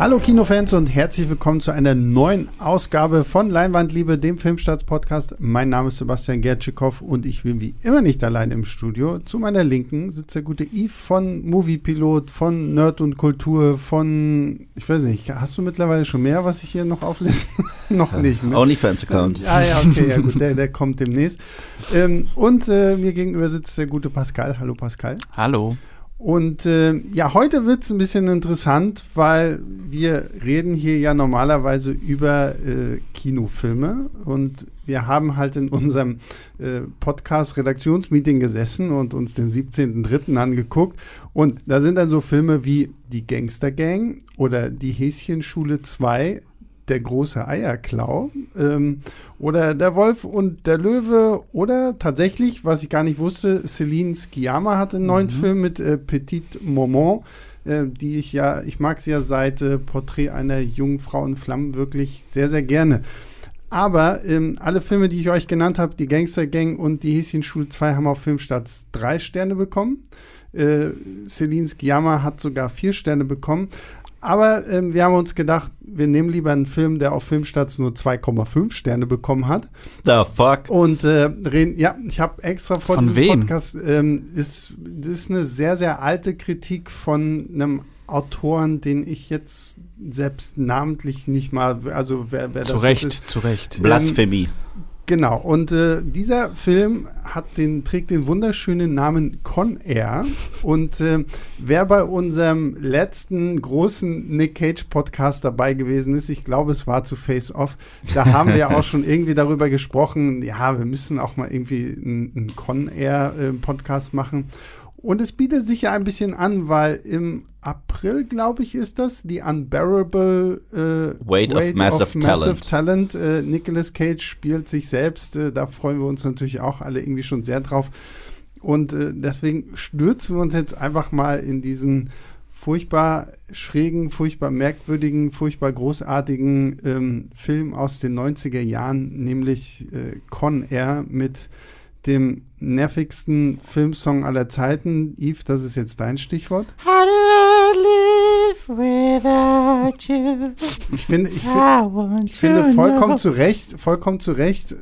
Hallo Kinofans und herzlich willkommen zu einer neuen Ausgabe von Leinwandliebe, dem Filmstarts-Podcast. Mein Name ist Sebastian Gertschikow und ich bin wie immer nicht allein im Studio. Zu meiner Linken sitzt der gute Yves von Moviepilot, von Nerd und Kultur, von, ich weiß nicht, hast du mittlerweile schon mehr, was ich hier noch aufliste? noch nicht, ne? OnlyFans-Account. Ah ja, okay, ja gut, der, der kommt demnächst. Ähm, und äh, mir gegenüber sitzt der gute Pascal. Hallo Pascal. Hallo. Und äh, ja, heute wird es ein bisschen interessant, weil wir reden hier ja normalerweise über äh, Kinofilme und wir haben halt in unserem äh, Podcast-Redaktionsmeeting gesessen und uns den 17.03. angeguckt und da sind dann so Filme wie Die Gangster Gang oder Die Häschenschule 2 der große Eierklau ähm, oder der Wolf und der Löwe oder tatsächlich, was ich gar nicht wusste, Celine Sciamma hat einen neuen mhm. Film mit äh, Petit Moment, äh, die ich ja, ich mag sie ja seit äh, Porträt einer jungen Frau in Flammen wirklich sehr, sehr gerne. Aber ähm, alle Filme, die ich euch genannt habe, die Gangster Gang und die Häschenschule 2 haben auf Filmstarts drei Sterne bekommen. Äh, Celine Sciamma hat sogar vier Sterne bekommen. Aber ähm, wir haben uns gedacht, wir nehmen lieber einen Film, der auf Filmstarts nur 2,5 Sterne bekommen hat. The fuck? Und äh, reden, ja, ich habe extra vor von diesem wem? Podcast, ähm, ist, das ist eine sehr, sehr alte Kritik von einem Autoren, den ich jetzt selbst namentlich nicht mal, also wer, wer zu das Recht, ist. Zu Recht, Blasphemie. Genau, und äh, dieser Film hat den, trägt den wunderschönen Namen Con Air. Und äh, wer bei unserem letzten großen Nick Cage Podcast dabei gewesen ist, ich glaube, es war zu Face Off, da haben wir auch schon irgendwie darüber gesprochen, ja, wir müssen auch mal irgendwie einen Con Air äh, Podcast machen. Und es bietet sich ja ein bisschen an, weil im April, glaube ich, ist das, die Unbearable äh, Weight, Weight, of Massive, of massive Talent. Talent. Äh, Nicolas Cage spielt sich selbst. Äh, da freuen wir uns natürlich auch alle irgendwie schon sehr drauf. Und äh, deswegen stürzen wir uns jetzt einfach mal in diesen furchtbar schrägen, furchtbar merkwürdigen, furchtbar großartigen ähm, Film aus den 90er Jahren, nämlich äh, Con Air mit dem nervigsten Filmsong aller Zeiten. Yves, das ist jetzt dein Stichwort. How do I live without you? Ich finde, ich, find, ich finde vollkommen zu Recht, vollkommen zu Recht,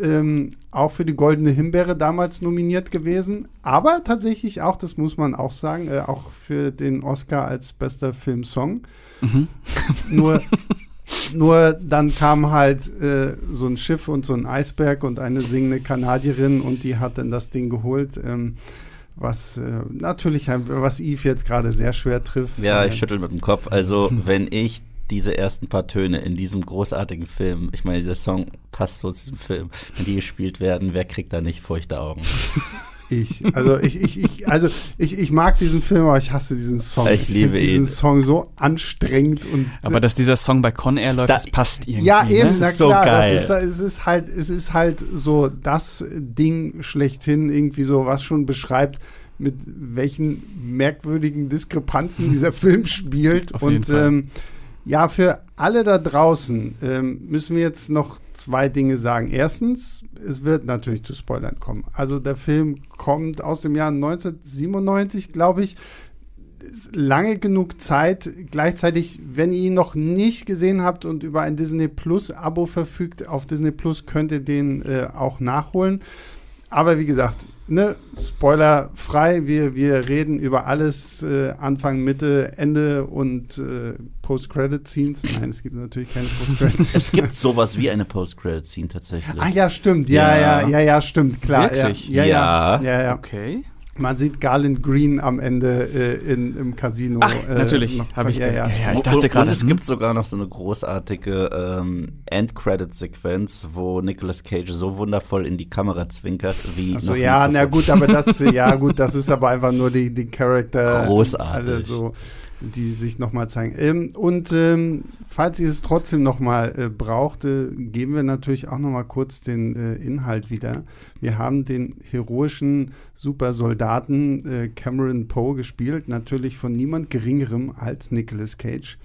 ähm, auch für die Goldene Himbeere damals nominiert gewesen. Aber tatsächlich auch, das muss man auch sagen, äh, auch für den Oscar als bester Filmsong. Mhm. Nur Nur dann kam halt äh, so ein Schiff und so ein Eisberg und eine singende Kanadierin und die hat dann das Ding geholt. Ähm, was äh, natürlich, was Yves jetzt gerade sehr schwer trifft. Ja, ich schüttel mit dem Kopf. Also, wenn ich diese ersten paar Töne in diesem großartigen Film, ich meine, dieser Song passt so zu diesem Film, wenn die gespielt werden, wer kriegt da nicht feuchte Augen? Ich. Also ich, ich, ich, also ich, ich mag diesen Film, aber ich hasse diesen Song. Ich, ich liebe diesen ihn. Song so anstrengend und. Aber dass dieser Song bei Con Air läuft, da, das passt irgendwie. Ja, eben, ne? na klar, so geil. Ist, es ist halt, es ist halt so das Ding schlechthin, irgendwie so, was schon beschreibt, mit welchen merkwürdigen Diskrepanzen dieser Film spielt. Auf und ähm, ja, für alle da draußen ähm, müssen wir jetzt noch zwei Dinge sagen. Erstens, es wird natürlich zu Spoilern kommen. Also der Film kommt aus dem Jahr 1997, glaube ich. Ist lange genug Zeit. Gleichzeitig, wenn ihr ihn noch nicht gesehen habt und über ein Disney Plus Abo verfügt, auf Disney Plus könnt ihr den äh, auch nachholen. Aber wie gesagt, ne, Spoiler frei. Wir, wir reden über alles äh, Anfang, Mitte, Ende und äh, Post-Credit-Scenes. Nein, es gibt natürlich keine Post-Credit-Scenes. es gibt sowas wie eine Post-Credit-Scene tatsächlich. Ah ja, stimmt. Ja, ja, ja, ja, ja stimmt. Klar. Wirklich? Ja, ja, ja. ja, ja. Okay. Man sieht Garland Green am Ende äh, in, im Casino. Ach, äh, natürlich, habe ich ja, ja. ja, ich dachte gerade. Und es gibt sogar noch so eine großartige ähm, End-Credit-Sequenz, wo Nicolas Cage so wundervoll in die Kamera zwinkert, wie. Also ja, na gut, aber das, ja gut, das ist aber einfach nur die, die Charakter. Großartig. Alle so die sich nochmal zeigen. Ähm, und ähm, falls ihr es trotzdem nochmal äh, braucht, äh, geben wir natürlich auch nochmal kurz den äh, Inhalt wieder. Wir haben den heroischen Supersoldaten äh, Cameron Poe gespielt, natürlich von niemand Geringerem als Nicolas Cage.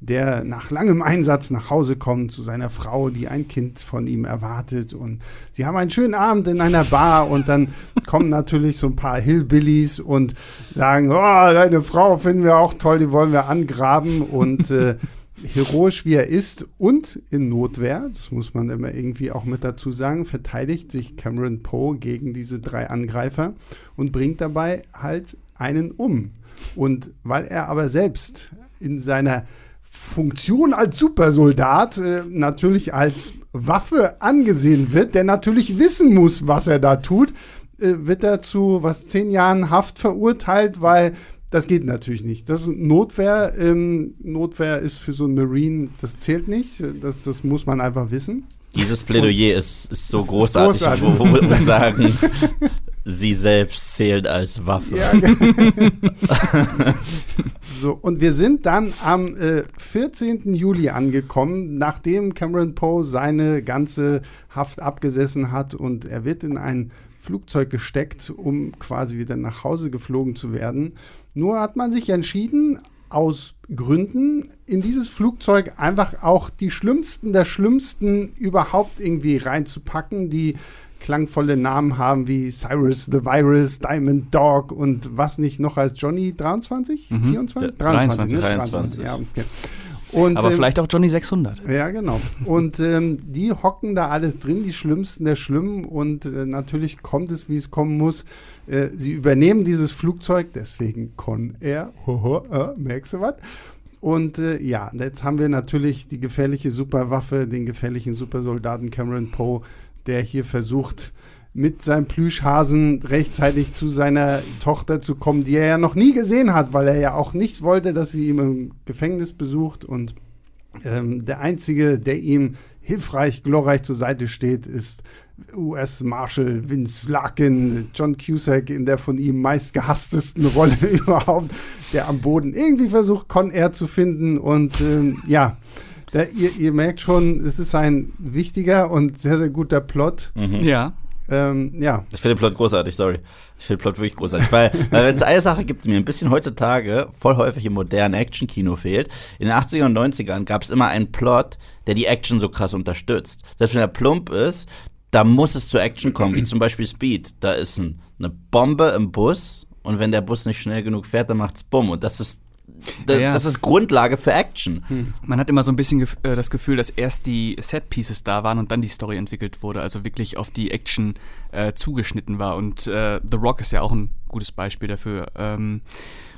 Der nach langem Einsatz nach Hause kommt zu seiner Frau, die ein Kind von ihm erwartet. Und sie haben einen schönen Abend in einer Bar und dann kommen natürlich so ein paar Hillbillies und sagen, oh, deine Frau finden wir auch toll, die wollen wir angraben. Und äh, heroisch wie er ist und in Notwehr, das muss man immer irgendwie auch mit dazu sagen, verteidigt sich Cameron Poe gegen diese drei Angreifer und bringt dabei halt einen um. Und weil er aber selbst in seiner Funktion als Supersoldat äh, natürlich als Waffe angesehen wird, der natürlich wissen muss, was er da tut, äh, wird er zu was zehn Jahren Haft verurteilt, weil das geht natürlich nicht. Das ist Notwehr. Ähm, Notwehr ist für so einen Marine, das zählt nicht. Das, das muss man einfach wissen. Dieses Plädoyer ist, ist so großartig, großartig. Wo, wo wir sagen, sie selbst zählt als Waffe. Ja, so, und wir sind dann am äh, 14. Juli angekommen, nachdem Cameron Poe seine ganze Haft abgesessen hat und er wird in ein Flugzeug gesteckt, um quasi wieder nach Hause geflogen zu werden. Nur hat man sich entschieden, aus Gründen in dieses Flugzeug einfach auch die schlimmsten der schlimmsten überhaupt irgendwie reinzupacken, die klangvolle Namen haben wie Cyrus the Virus, Diamond Dog und was nicht noch als Johnny 23? Mhm. 24? 23, 23, 23. Ja, okay. Und, Aber ähm, vielleicht auch Johnny 600. Ja, genau. Und ähm, die hocken da alles drin, die Schlimmsten der Schlimmen. Und äh, natürlich kommt es, wie es kommen muss. Äh, sie übernehmen dieses Flugzeug, deswegen Con Air. Hoho, äh, merkst du was? Und äh, ja, jetzt haben wir natürlich die gefährliche Superwaffe, den gefährlichen Supersoldaten Cameron Poe, der hier versucht, mit seinem Plüschhasen rechtzeitig zu seiner Tochter zu kommen, die er ja noch nie gesehen hat, weil er ja auch nicht wollte, dass sie ihn im Gefängnis besucht. Und ähm, der Einzige, der ihm hilfreich, glorreich zur Seite steht, ist US-Marshal Vince Larkin, John Cusack in der von ihm meist gehasstesten Rolle überhaupt, der am Boden irgendwie versucht, Con Air zu finden. Und ähm, ja, da, ihr, ihr, merkt schon, es ist ein wichtiger und sehr, sehr guter Plot. Mhm. Ja. Ähm, ja. Ich finde den Plot großartig, sorry. Ich finde den Plot wirklich großartig. weil, weil wenn es eine Sache gibt, die mir ein bisschen heutzutage voll häufig im modernen Action-Kino fehlt, in den 80ern und 90ern gab es immer einen Plot, der die Action so krass unterstützt. Selbst wenn er plump ist, da muss es zur Action kommen, wie zum Beispiel Speed. Da ist ein, eine Bombe im Bus und wenn der Bus nicht schnell genug fährt, dann macht's Bumm. Und das ist das, ja. das ist Grundlage für Action. Hm. Man hat immer so ein bisschen gef äh, das Gefühl, dass erst die Set-Pieces da waren und dann die Story entwickelt wurde, also wirklich auf die Action äh, zugeschnitten war. Und äh, The Rock ist ja auch ein gutes Beispiel dafür. Ähm,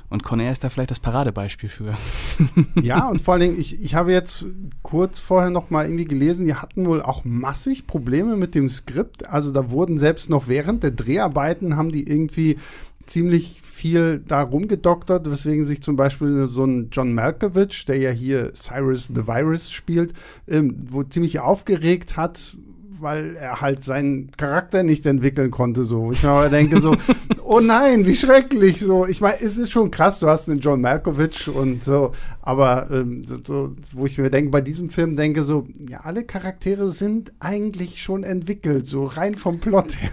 und Conair ist da vielleicht das Paradebeispiel für. ja, und vor allen Dingen, ich, ich habe jetzt kurz vorher noch mal irgendwie gelesen, die hatten wohl auch massig Probleme mit dem Skript. Also da wurden selbst noch während der Dreharbeiten haben die irgendwie ziemlich viel da rumgedoktert, weswegen sich zum Beispiel so ein John Malkovich, der ja hier Cyrus the Virus spielt, ähm, wo ziemlich aufgeregt hat, weil er halt seinen Charakter nicht entwickeln konnte. So, ich denke so, oh nein, wie schrecklich. So, ich meine, es ist schon krass. Du hast einen John Malkovich und so, aber ähm, so, wo ich mir denke, bei diesem Film denke so, ja, alle Charaktere sind eigentlich schon entwickelt, so rein vom Plot her.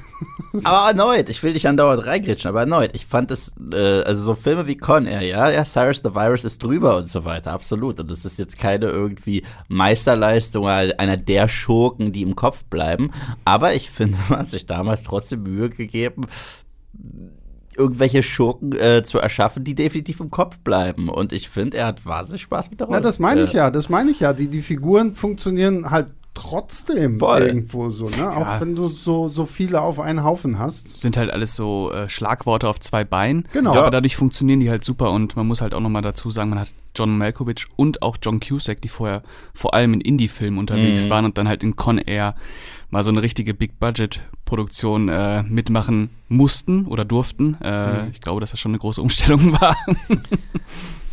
aber erneut, ich will dich andauernd reingritschen, aber erneut, ich fand es, äh, also so Filme wie Con Air, ja, ja, Cyrus the Virus ist drüber und so weiter, absolut. Und das ist jetzt keine irgendwie Meisterleistung einer der Schurken, die im Kopf bleiben. Aber ich finde, man hat sich damals trotzdem Mühe gegeben, irgendwelche Schurken äh, zu erschaffen, die definitiv im Kopf bleiben. Und ich finde, er hat wahnsinnig Spaß mit der Rolle. Ja, das meine ich ja, das meine ich ja. Die, die Figuren funktionieren halt trotzdem Voll. irgendwo so, ne? Ja. Auch wenn du so, so viele auf einen Haufen hast. Sind halt alles so äh, Schlagworte auf zwei Beinen. Genau. Ja. Aber dadurch funktionieren die halt super und man muss halt auch nochmal dazu sagen, man hat John Malkovich und auch John Cusack, die vorher vor allem in Indie-Filmen unterwegs mhm. waren und dann halt in Con Air mal so eine richtige Big-Budget-Produktion äh, mitmachen mussten oder durften. Äh, mhm. Ich glaube, dass das schon eine große Umstellung war.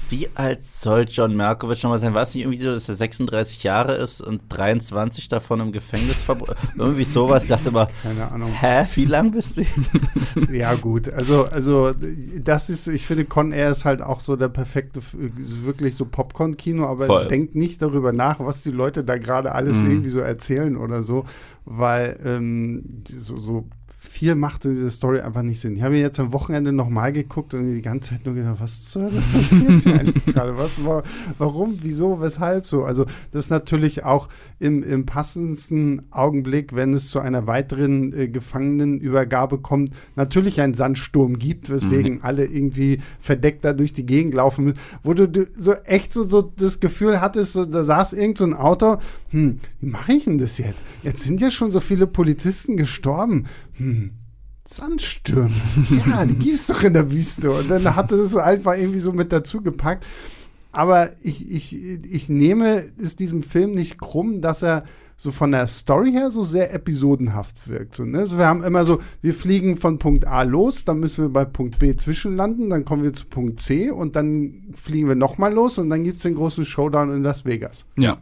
wie alt soll John Malkovich nochmal sein? War es nicht irgendwie so, dass er 36 Jahre ist und 23 davon im Gefängnis verbracht? irgendwie sowas. Ich dachte mal, keine Ahnung. Hä, wie lang bist du? ja, gut. Also, also, das ist, ich finde, Con Air ist halt auch so der perfekte, wirklich so Popcorn-Kino, aber Voll. denkt nicht darüber nach, was die Leute da gerade alles mhm. irgendwie so erzählen oder so, weil ähm, so, so viel machte diese Story einfach nicht Sinn. Ich habe jetzt am Wochenende nochmal geguckt und die ganze Zeit nur gedacht, was zur Hölle passiert hier eigentlich gerade? Was, warum, wieso, weshalb so? Also das ist natürlich auch im, im passendsten Augenblick, wenn es zu einer weiteren äh, Gefangenenübergabe kommt, natürlich einen Sandsturm gibt, weswegen mhm. alle irgendwie verdeckt da durch die Gegend laufen müssen, wo du, du so echt so, so das Gefühl hattest, da saß irgend so ein Auto, hm, wie mache ich denn das jetzt? Jetzt sind ja schon so viele Polizisten gestorben hm, Sandstürme. Ja, die gibt es doch in der Wüste. Und dann hat es einfach irgendwie so mit dazu gepackt. Aber ich, ich, ich nehme es diesem Film nicht krumm, dass er so von der Story her so sehr episodenhaft wirkt. So, ne? also wir haben immer so, wir fliegen von Punkt A los, dann müssen wir bei Punkt B zwischenlanden, dann kommen wir zu Punkt C und dann fliegen wir nochmal los und dann gibt es den großen Showdown in Las Vegas. Ja.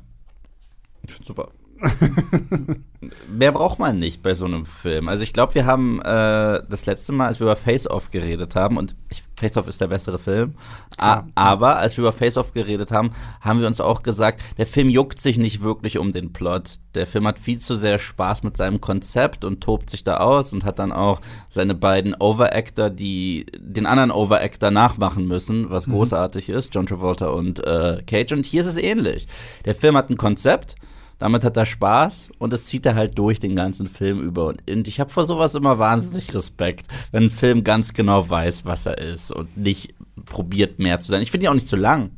Ich finde super. Mehr braucht man nicht bei so einem Film. Also ich glaube, wir haben äh, das letzte Mal, als wir über Face Off geredet haben, und ich, Face Off ist der bessere Film, ja. aber als wir über Face Off geredet haben, haben wir uns auch gesagt, der Film juckt sich nicht wirklich um den Plot. Der Film hat viel zu sehr Spaß mit seinem Konzept und tobt sich da aus und hat dann auch seine beiden Overactor, die den anderen Overactor nachmachen müssen, was mhm. großartig ist, John Travolta und äh, Cage. Und hier ist es ähnlich. Der Film hat ein Konzept, damit hat er Spaß und das zieht er halt durch den ganzen Film über. Und ich habe vor sowas immer wahnsinnig Respekt, wenn ein Film ganz genau weiß, was er ist und nicht probiert mehr zu sein. Ich finde ihn auch nicht zu lang.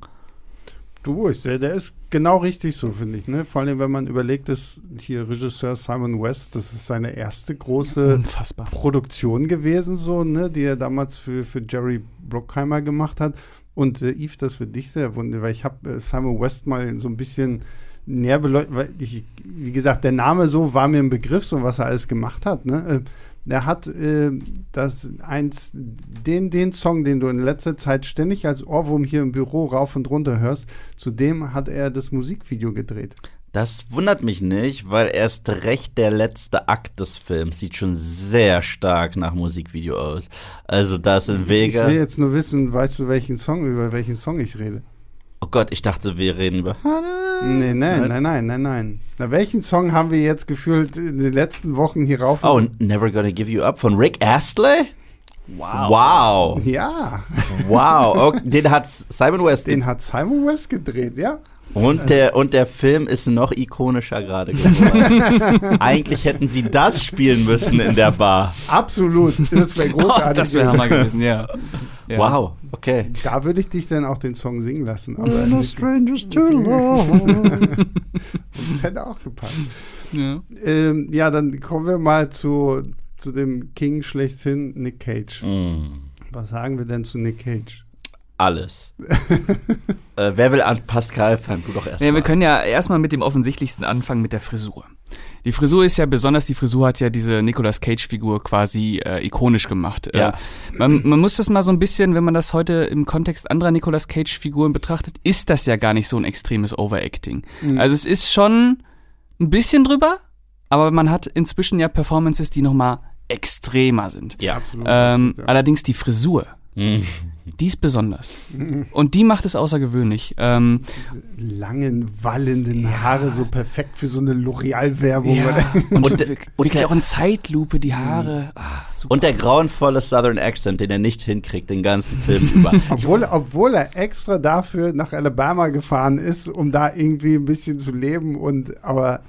Du, der, der ist genau richtig so, finde ich. Ne? Vor allem, wenn man überlegt, dass hier Regisseur Simon West, das ist seine erste große Unfassbar. Produktion gewesen, so, ne? die er damals für, für Jerry Bruckheimer gemacht hat. Und äh, Yves, das für dich sehr wunderbar, weil ich habe äh, Simon West mal so ein bisschen näher beleuchten, weil ich, wie gesagt, der Name so war mir ein Begriff, so was er alles gemacht hat. Ne? Äh, er hat äh, das eins, den, den Song, den du in letzter Zeit ständig als Ohrwurm hier im Büro rauf und runter hörst, zu dem hat er das Musikvideo gedreht. Das wundert mich nicht, weil erst recht der letzte Akt des Films sieht schon sehr stark nach Musikvideo aus. Also das in Vega. Ich will jetzt nur wissen, weißt du, welchen Song, über welchen Song ich rede? Oh Gott, ich dachte, wir reden über. Nee, nein, nein, nein, nein, nein. Na, welchen Song haben wir jetzt gefühlt in den letzten Wochen hier rauf? Oh, Never Gonna Give You Up von Rick Astley? Wow. Wow. Ja. Wow. Okay, den hat Simon West. Den hat Simon West gedreht, ja. Und der, und der Film ist noch ikonischer gerade geworden. Eigentlich hätten sie das spielen müssen in der Bar. Absolut. Das wäre großartig. Oh, das wäre Hammer gewesen, ja. Ja. Wow, okay. Da würde ich dich dann auch den Song singen lassen. Aber no strangers to love. das hätte auch gepasst. Ja. Ähm, ja, dann kommen wir mal zu, zu dem King schlechthin, Nick Cage. Mm. Was sagen wir denn zu Nick Cage? alles. äh, wer will an Pascal? Fang du doch erst. Ja, wir können ja erstmal mit dem offensichtlichsten anfangen, mit der Frisur. Die Frisur ist ja besonders, die Frisur hat ja diese Nicolas Cage-Figur quasi äh, ikonisch gemacht. Ja. Äh, man, man muss das mal so ein bisschen, wenn man das heute im Kontext anderer Nicolas Cage-Figuren betrachtet, ist das ja gar nicht so ein extremes Overacting. Mhm. Also es ist schon ein bisschen drüber, aber man hat inzwischen ja Performances, die nochmal extremer sind. Ja, absolut. Ähm, ja. Allerdings die Frisur. Mhm. Die ist besonders. Und die macht es außergewöhnlich. Ähm, Diese langen, wallenden ja. Haare, so perfekt für so eine L'Oreal-Werbung. Ja. Und, und, wirklich auch in Zeitlupe, die Haare. Ah, und der grauenvolle Southern Accent, den er nicht hinkriegt, den ganzen Film über. obwohl, obwohl er extra dafür nach Alabama gefahren ist, um da irgendwie ein bisschen zu leben. Und aber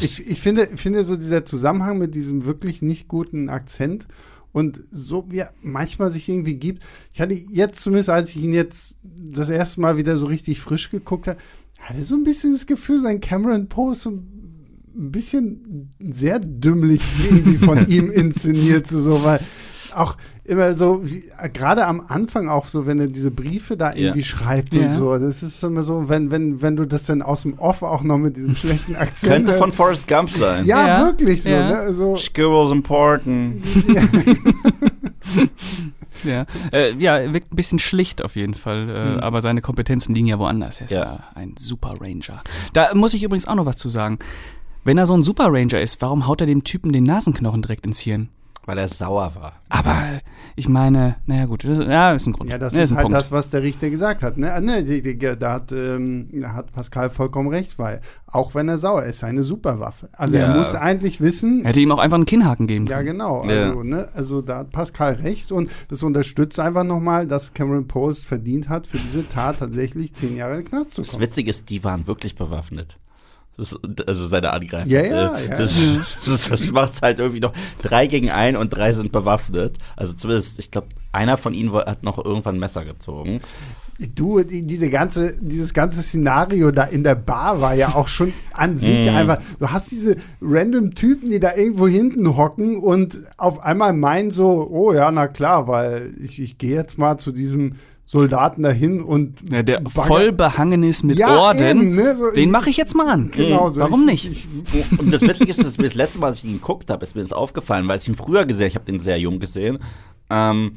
ich, ich finde, finde so dieser Zusammenhang mit diesem wirklich nicht guten Akzent und so wie er manchmal sich irgendwie gibt. Ich hatte jetzt zumindest, als ich ihn jetzt das erste Mal wieder so richtig frisch geguckt habe, hatte so ein bisschen das Gefühl, sein Cameron Poe so ein bisschen sehr dümmlich irgendwie von ihm inszeniert, so, weil auch immer so, gerade am Anfang auch so, wenn er diese Briefe da irgendwie ja. schreibt ja. und so. Das ist immer so, wenn, wenn, wenn du das dann aus dem Off auch noch mit diesem schlechten Akzent. Könnte von Forrest Gump sein. Ja, ja. wirklich so. Ne? so. Scribble's important. Ja, äh, ja, wirkt ein bisschen schlicht auf jeden Fall, äh, mhm. aber seine Kompetenzen liegen ja woanders. Er ist ja. ja ein Super Ranger. Da muss ich übrigens auch noch was zu sagen. Wenn er so ein Super Ranger ist, warum haut er dem Typen den Nasenknochen direkt ins Hirn? Weil er sauer war. Aber ich meine, naja gut, das, ja, ist ein Grund. Ja, das ja, ist, ist halt Punkt. das, was der Richter gesagt hat. Ne? Ne, die, die, da, hat, ähm, hat Pascal vollkommen recht, weil auch wenn er sauer ist, eine Superwaffe. Also Ja. er muss eigentlich wissen, Hätte ihm auch einfach einen Kinnhaken geben ja können. genau, Ja. also, ne, also da hat Pascal recht und das unterstützt einfach nochmal, dass Cameron Post verdient hat, für diese Tat tatsächlich zehn Jahre in den Knast zu Das kommen. Witzige ist, die waren wirklich bewaffnet. Das also seine Angreifer. Ja, ja, Äh, ja. Das, das, das macht halt irgendwie noch drei gegen ein und drei sind bewaffnet. Also zumindest, ich glaube, einer von ihnen hat noch irgendwann ein Messer gezogen. Du, die, diese ganze, dieses ganze Szenario da in der Bar war ja auch schon an sich Mhm. einfach. Du hast diese random Typen, die da irgendwo hinten hocken und auf einmal meinen so, oh ja, na klar, weil ich, ich gehe jetzt mal zu diesem Soldaten dahin und Ja, der bagger- voll behangen ist mit Ja, Orden, eben, ne, so den mache ich jetzt mal an. Genau so. Warum ich, nicht? Ich, Und das Witzige ist, dass mir das letzte Mal, als ich ihn geguckt habe, ist mir das aufgefallen, weil ich ihn früher gesehen ich habe den sehr jung gesehen. Ähm,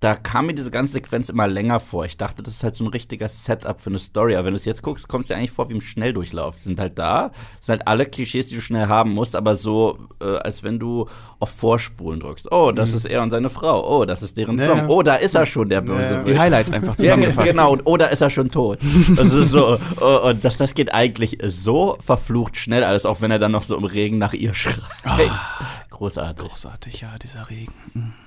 da kam mir diese ganze Sequenz immer länger vor. Ich dachte, das ist halt so ein richtiger Setup für eine Story. Aber wenn du es jetzt guckst, kommt es dir eigentlich vor wie im Schnelldurchlauf. Die sind halt da, das sind halt alle Klischees, die du schnell haben musst, aber so, äh, als wenn du auf Vorspulen drückst. Oh, das ist er und seine Frau. Oh, das ist deren Ja, Song. ja. Oh, da ist er schon, der Böse. Die Highlights einfach Ja, zusammengefasst. genau, und oder ist er schon tot? Das ist so, oh, und das, das geht eigentlich so verflucht schnell alles, auch wenn er dann noch so im Regen nach ihr schreit. Großartig. Großartig, ja, dieser Regen.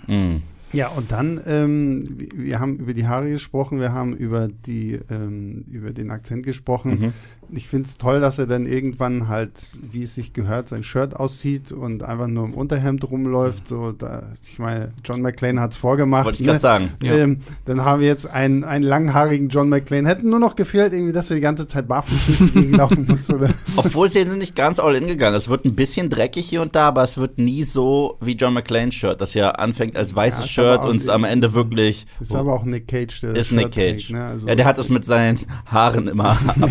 Mm. Ja, und dann, ähm, wir, haben über die Haare gesprochen, wir haben über, die, ähm, über den Akzent gesprochen. Mhm. Ich finde es toll, dass er dann irgendwann halt, wie es sich gehört, sein Shirt auszieht und einfach nur im Unterhemd rumläuft. So, da, ich meine, John McClane hat es vorgemacht. Wollte ich gerade sagen. Ja. Ähm, dann haben wir jetzt einen, einen langhaarigen John McClane. Hätten nur noch gefehlt, irgendwie, dass er die ganze Zeit barfuß laufen muss. Oder? Obwohl sie sind nicht ganz all in gegangen. Es wird ein bisschen dreckig hier und da, aber es wird nie so wie John McClane's Shirt, das ja anfängt als weißes Ja, Shirt und es am Ende wirklich Ist aber auch Nick Cage, der ist Nick Shirt Cage. trägt, ne? Also ja, der hat es mit seinen Haaren immer ab,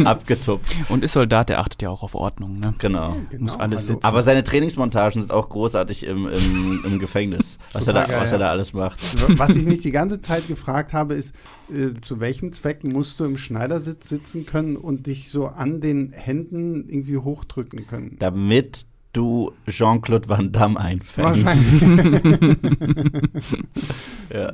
abgetupft. Und ist Soldat, der achtet ja auch auf Ordnung, ne? Genau. Genau, muss alles sitzen. Aber seine Trainingsmontagen sind auch großartig im, im, im Gefängnis, was, er da, geil, was er da alles macht. Was ich mich die ganze Zeit gefragt habe, ist, äh, zu welchem Zweck musst du im Schneidersitz sitzen können und dich so an den Händen irgendwie hochdrücken können? Damit du Jean-Claude Van Damme einfängst. Wahrscheinlich. Ja.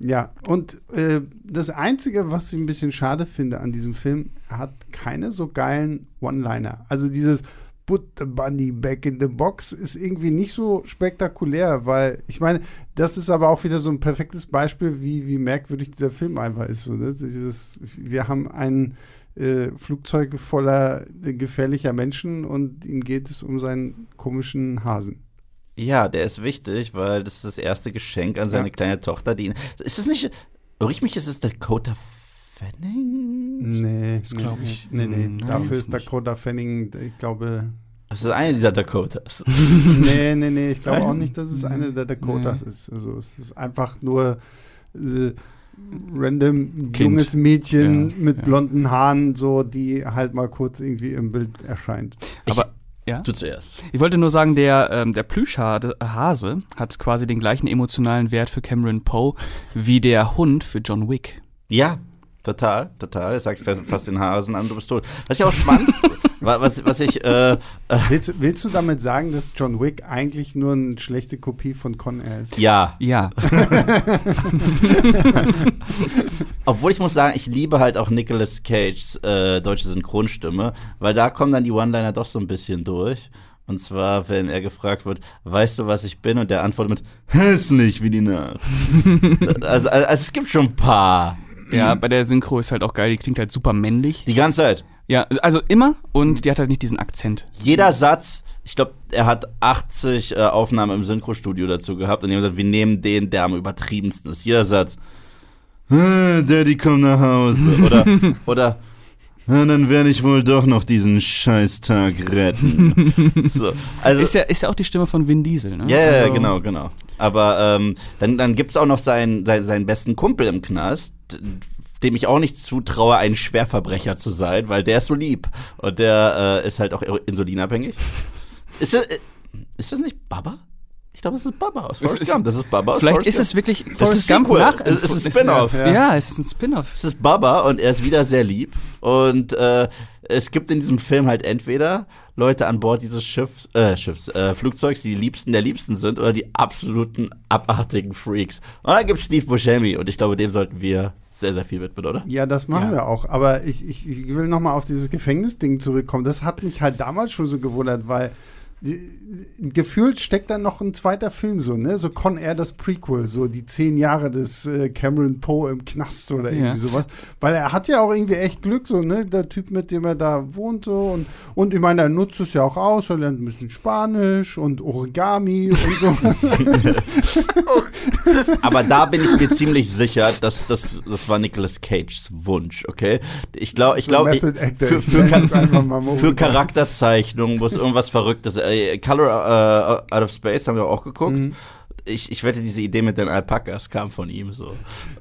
ja, und äh, das Einzige, was ich ein bisschen schade finde an diesem Film, er hat keine so geilen One-Liner. Also dieses Put the bunny back in the box ist irgendwie nicht so spektakulär, weil ich meine, das ist aber auch wieder so ein perfektes Beispiel, wie, wie merkwürdig dieser Film einfach ist. So, ne? Dieses, wir haben ein äh, Flugzeug voller äh, gefährlicher Menschen und ihm geht es um seinen komischen Hasen. ja, der ist wichtig, weil das ist das erste Geschenk an seine Ja. kleine Tochter, die ihn. Ist es nicht. Irre ich mich, ist es Dakota Fanning? Nee, Das nee, glaub nee. ich, Nee, nee. nein, Dafür ist nicht. Dakota Fanning, ich glaube. Das ist eine dieser Dakotas. nee, nee, nee. Ich glaube auch nicht, dass es eine der Dakotas ist. Also es ist einfach nur äh, random Kind. junges Mädchen Ja, mit ja. blonden Haaren, so die halt mal kurz irgendwie im Bild erscheint. Aber ja. Du zuerst. Ich wollte nur sagen, der, ähm, der Plüschhase hat quasi den gleichen emotionalen Wert für Cameron Poe wie der Hund für John Wick. Ja, total, total. Er sagt fast, fast den Hasen an, du bist tot. Was ich auch spannend, wa- was, was ich, äh, äh, Willst, du- willst du damit sagen, dass John Wick eigentlich nur eine schlechte Kopie von Con Air ist? ja, Ja, obwohl ich muss sagen, ich liebe halt auch Nicolas Cages äh, deutsche Synchronstimme, weil da kommen dann die One-Liner doch so ein bisschen durch. Und zwar, wenn er gefragt wird, weißt du, was ich bin? Und der antwortet mit, hässlich wie die Nacht. also, also, es gibt schon ein paar. Ja, bei der Synchro ist halt auch geil, die klingt halt super männlich. Die ganze Zeit. Ja, also immer und die hat halt nicht diesen Akzent. Jeder Satz, ich glaube, er hat 80 äh, Aufnahmen im Synchrostudio dazu gehabt und die haben gesagt, wir nehmen den, der am übertriebensten ist. Jeder Satz. "Ah, Daddy, komm nach Hause. Oder, oder, "Ah, dann werde ich wohl doch noch diesen Scheißtag retten. so, also, Ist ja, ist ja auch die Stimme von Vin Diesel, ne? ja, ja, Also- genau, genau. Aber ähm, dann, dann gibt's auch noch seinen, seinen, seinen besten Kumpel im Knast, dem ich auch nicht zutraue, ein Schwerverbrecher zu sein, weil der ist so lieb. Und der äh, ist halt auch insulinabhängig. Ist, das- äh, ist das nicht Baba? Ich glaube, es ist Baba aus Forrest ist- Gump. Das ist Baba aus Vielleicht Forrest ist es wirklich Das Forrest Gump nach. Es ist ein Spin-off. Ja. Ja, es ist ein Spin-off. Es ist Baba und er ist wieder sehr lieb. Und äh, es gibt in diesem Film halt entweder Leute an Bord dieses Schiffs, äh, Schiffs, äh, Flugzeugs, die die Liebsten der Liebsten sind oder die absoluten abartigen Freaks. Und dann gibt es Steve Buscemi und ich glaube, dem sollten wir sehr, sehr viel widmen, oder? Ja, das machen ja. wir auch. Aber ich, ich, ich will noch mal auf dieses Gefängnisding zurückkommen. Das hat mich halt damals schon so gewundert, weil gefühlt steckt da noch ein zweiter Film so, ne? So Con Air das Prequel, so die zehn Jahre des äh, Cameron Poe im Knast oder irgendwie ja. sowas. Weil er hat ja auch irgendwie echt Glück, so, ne? Der Typ, mit dem er da wohnt, so. Und, und ich meine, er nutzt es ja auch aus, er lernt ein bisschen Spanisch und Origami und so. Aber da bin ich mir ziemlich sicher, dass das, das war Nicolas Cages Wunsch, okay? Ich glaube, ich glaube, für, für, für Charakterzeichnung muss irgendwas Verrücktes äh, Color uh, Out of Space haben wir auch geguckt. Mhm. Ich, ich wette, diese Idee mit den Alpakas kam von ihm so.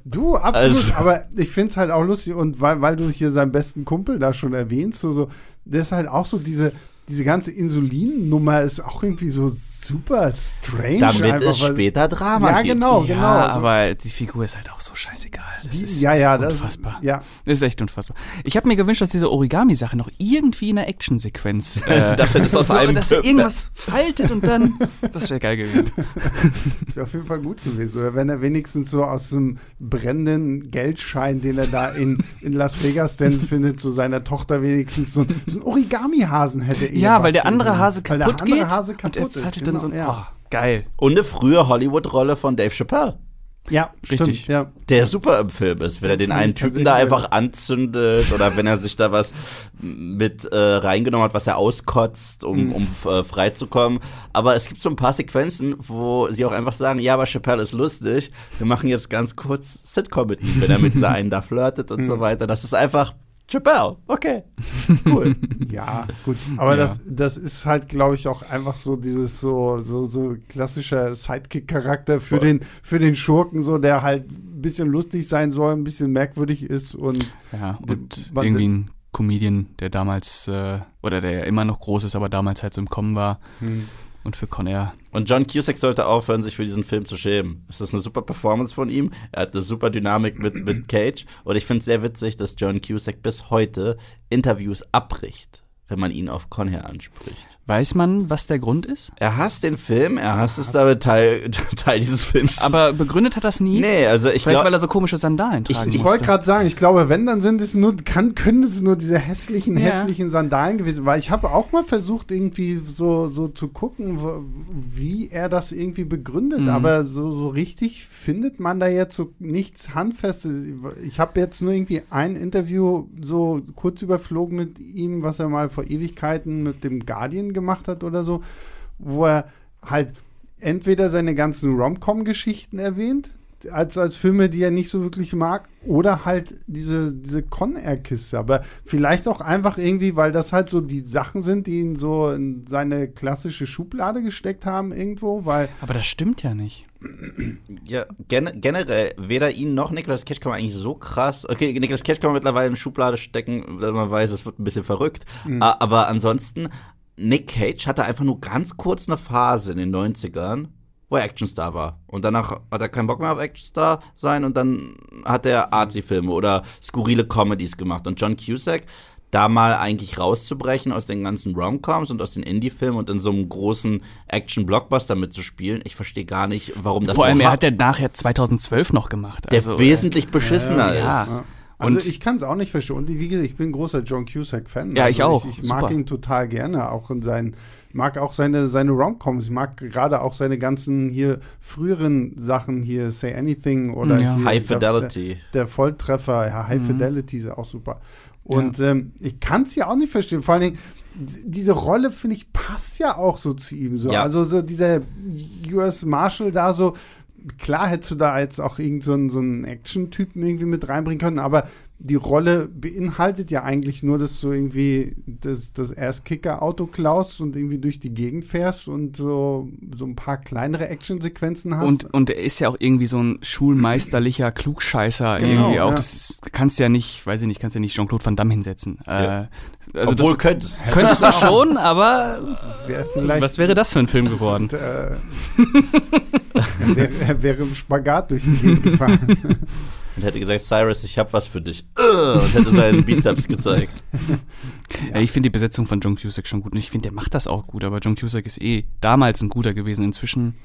Du, absolut. Also. Aber ich finde es halt auch lustig und weil, weil du hier seinen besten Kumpel da schon erwähnst, so, so, der ist halt auch so diese, diese ganze Insulin-Nummer ist auch irgendwie so super strange. Damit einfach, es später Drama ja, gibt. Genau, ja, genau. aber die Figur ist halt auch so scheißegal. Das ist ja, ja, unfassbar. Das, ja. Das ist echt unfassbar. Ich habe mir gewünscht, dass diese Origami-Sache noch irgendwie in der Actionsequenz äh, das ist aus so, einem dass er irgendwas faltet und dann das wäre geil gewesen. wäre auf jeden Fall gut gewesen. Oder wenn er wenigstens so aus einem brennenden Geldschein, den er da in, in Las Vegas denn findet, zu so seiner Tochter wenigstens so, so einen Origami-Hasen hätte. Ja, weil der andere Hase kaputt weil der andere geht Hase kaputt und er faltet dann so ein, ja. oh, geil. Und eine frühe Hollywood-Rolle von Dave Chappelle. Ja, richtig. Stimmt, ja. Der super im Film ist, wenn er den einen Typen da einfach anzündet oder wenn er sich da was mit äh, reingenommen hat, was er auskotzt, um, mhm. um äh, freizukommen. Aber es gibt so ein paar Sequenzen, wo sie auch einfach sagen, ja, aber Chappelle ist lustig, wir machen jetzt ganz kurz Sitcom mit ihm, wenn er mit dieser einen da flirtet und so mhm. weiter. Das ist einfach Chappelle, okay. Cool. ja, gut. Aber ja. Das, das ist halt, glaube ich, auch einfach so dieses so, so, so klassischer Sidekick-Charakter für den, für den Schurken, so der halt ein bisschen lustig sein soll, ein bisschen merkwürdig ist und. Ja, und irgendwie ein Comedian, der damals, äh, oder der ja immer noch groß ist, aber damals halt so im Kommen war. Hm und für Con. Und John Cusack sollte aufhören, sich für diesen Film zu schämen. Es ist eine super Performance von ihm. Er hat eine super Dynamik mit, mit Cage. Und ich finde es sehr witzig, dass John Cusack bis heute Interviews abbricht wenn man ihn auf Conhair anspricht. Weiß man, was der Grund ist? Er hasst den Film, er hasst es damit Teil, Teil dieses Films. Aber begründet hat das nie? Nee, also ich glaube. weil er so komische Sandalen tragen Ich, ich wollte gerade sagen, ich glaube, wenn, dann sind es nur, kann, können es nur diese hässlichen, ja. hässlichen Sandalen gewesen Weil ich habe auch mal versucht, irgendwie so, so zu gucken, wie er das irgendwie begründet. Mhm. Aber so, so richtig findet man da jetzt so nichts Handfestes. Ich habe jetzt nur irgendwie ein Interview so kurz überflogen mit ihm, was er mal vor Ewigkeiten mit dem Guardian gemacht hat oder so, wo er halt entweder seine ganzen Rom-Com-Geschichten erwähnt, als, als Filme, die er nicht so wirklich mag, oder halt diese, diese Con-Air-Kiste. Aber vielleicht auch einfach irgendwie, weil das halt so die Sachen sind, die ihn so in seine klassische Schublade gesteckt haben irgendwo, weil. Aber das stimmt ja nicht. Ja, gen generell, weder ihn noch Nicolas Cage kann man eigentlich so krass. Okay, Nicolas Cage kann man mittlerweile in eine Schublade stecken, wenn man weiß, es wird ein bisschen verrückt. Mhm. Aber ansonsten, Nick Cage hatte einfach nur ganz kurz eine Phase in den 90ern, wo er Actionstar war. Und danach hat er keinen Bock mehr auf Actionstar sein und dann hat er Artsy-Filme oder skurrile Comedies gemacht. Und John Cusack da mal eigentlich rauszubrechen aus den ganzen Romcoms und aus den Indie-Filmen und in so einem großen Action-Blockbuster mitzuspielen. Ich verstehe gar nicht, warum das Vor allem, so er hat er nachher 2012 noch gemacht. Der also, wesentlich beschissener ja, ist. Ja. Also und ich kann es auch nicht verstehen. Und wie gesagt, ich bin ein großer John Cusack-Fan. Ja, also ich auch. Ich, ich mag Super. ihn total gerne, auch in seinen mag auch seine, seine Romcoms. Ich mag gerade auch seine ganzen hier früheren Sachen hier, Say Anything oder ja. High Fidelity. Der, der, Volltreffer, ja, High mhm. Fidelity ist auch super. Und ja. ähm, ich kann es ja auch nicht verstehen. Vor allen Dingen, diese Rolle, finde ich, passt ja auch so zu ihm. So. Ja. Also so dieser US Marshal da so, klar hättest du da jetzt auch irgendeinen so, so einen Action-Typen irgendwie mit reinbringen können, aber die Rolle beinhaltet ja eigentlich nur, dass du irgendwie das, das Erstkicker-Auto klaust und irgendwie durch die Gegend fährst und so, so ein paar kleinere Actionsequenzen hast. Und, und er ist ja auch irgendwie so ein schulmeisterlicher Klugscheißer genau, irgendwie auch. Ja. Das ist, kannst ja nicht, weiß ich nicht, kannst ja nicht Jean-Claude Van Damme hinsetzen. Ja. Äh, also Obwohl das, könntest. Könntest du schon, aber wär was wäre das für ein Film geworden? Und, äh, er, wäre, er wäre im Spagat durch die Gegend gefahren und hätte gesagt, Cyrus, ich habe was für dich. Und hätte seinen Bizeps gezeigt. Ja. ich finde die Besetzung von John Cusack schon gut und ich finde, der macht das auch gut, aber John Cusack ist eh damals ein guter gewesen. Inzwischen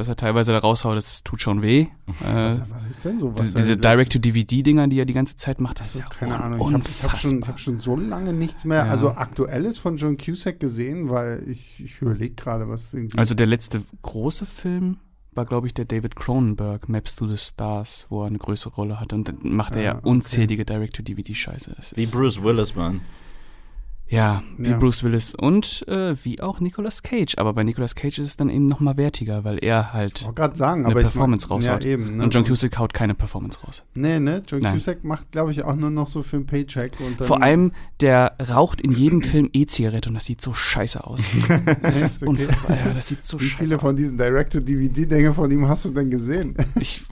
was er teilweise da raushaut, das tut schon weh. Was, äh, was ist denn so? Was diese Direct-to-DVD-Dinger, die er die ganze Zeit macht, das also, ist ja keine Ahnung. Ich habe hab schon, hab schon so lange nichts mehr, ja. also aktuelles von John Cusack gesehen, weil ich, ich überlege gerade, was irgendwie. Also der letzte große Film war, glaube ich, der David Cronenberg, Maps to the Stars, wo er eine größere Rolle hatte. Und dann macht er ja, ja okay. unzählige Direct-to-DVD-Scheiße. Wie Bruce Willis, Mann. Ja, wie ja. Bruce Willis und äh, wie auch Nicolas Cage. Aber bei Nicolas Cage ist es dann eben noch mal wertiger, weil er halt ich sagen, eine aber Performance ich mein, raushaut. Ja, eben, ne? Und John Cusack haut keine Performance raus. Nee, ne? John Nein. Cusack macht, glaube ich, auch nur noch so für einen Paycheck. Und Vor allem, der raucht in jedem Film E-Zigarette und das sieht so scheiße aus. das ist okay. unfassbar. Ja, das sieht so wie scheiße aus. Wie viele von diesen Direct-to-DVD-Dinge von ihm hast du denn gesehen? ich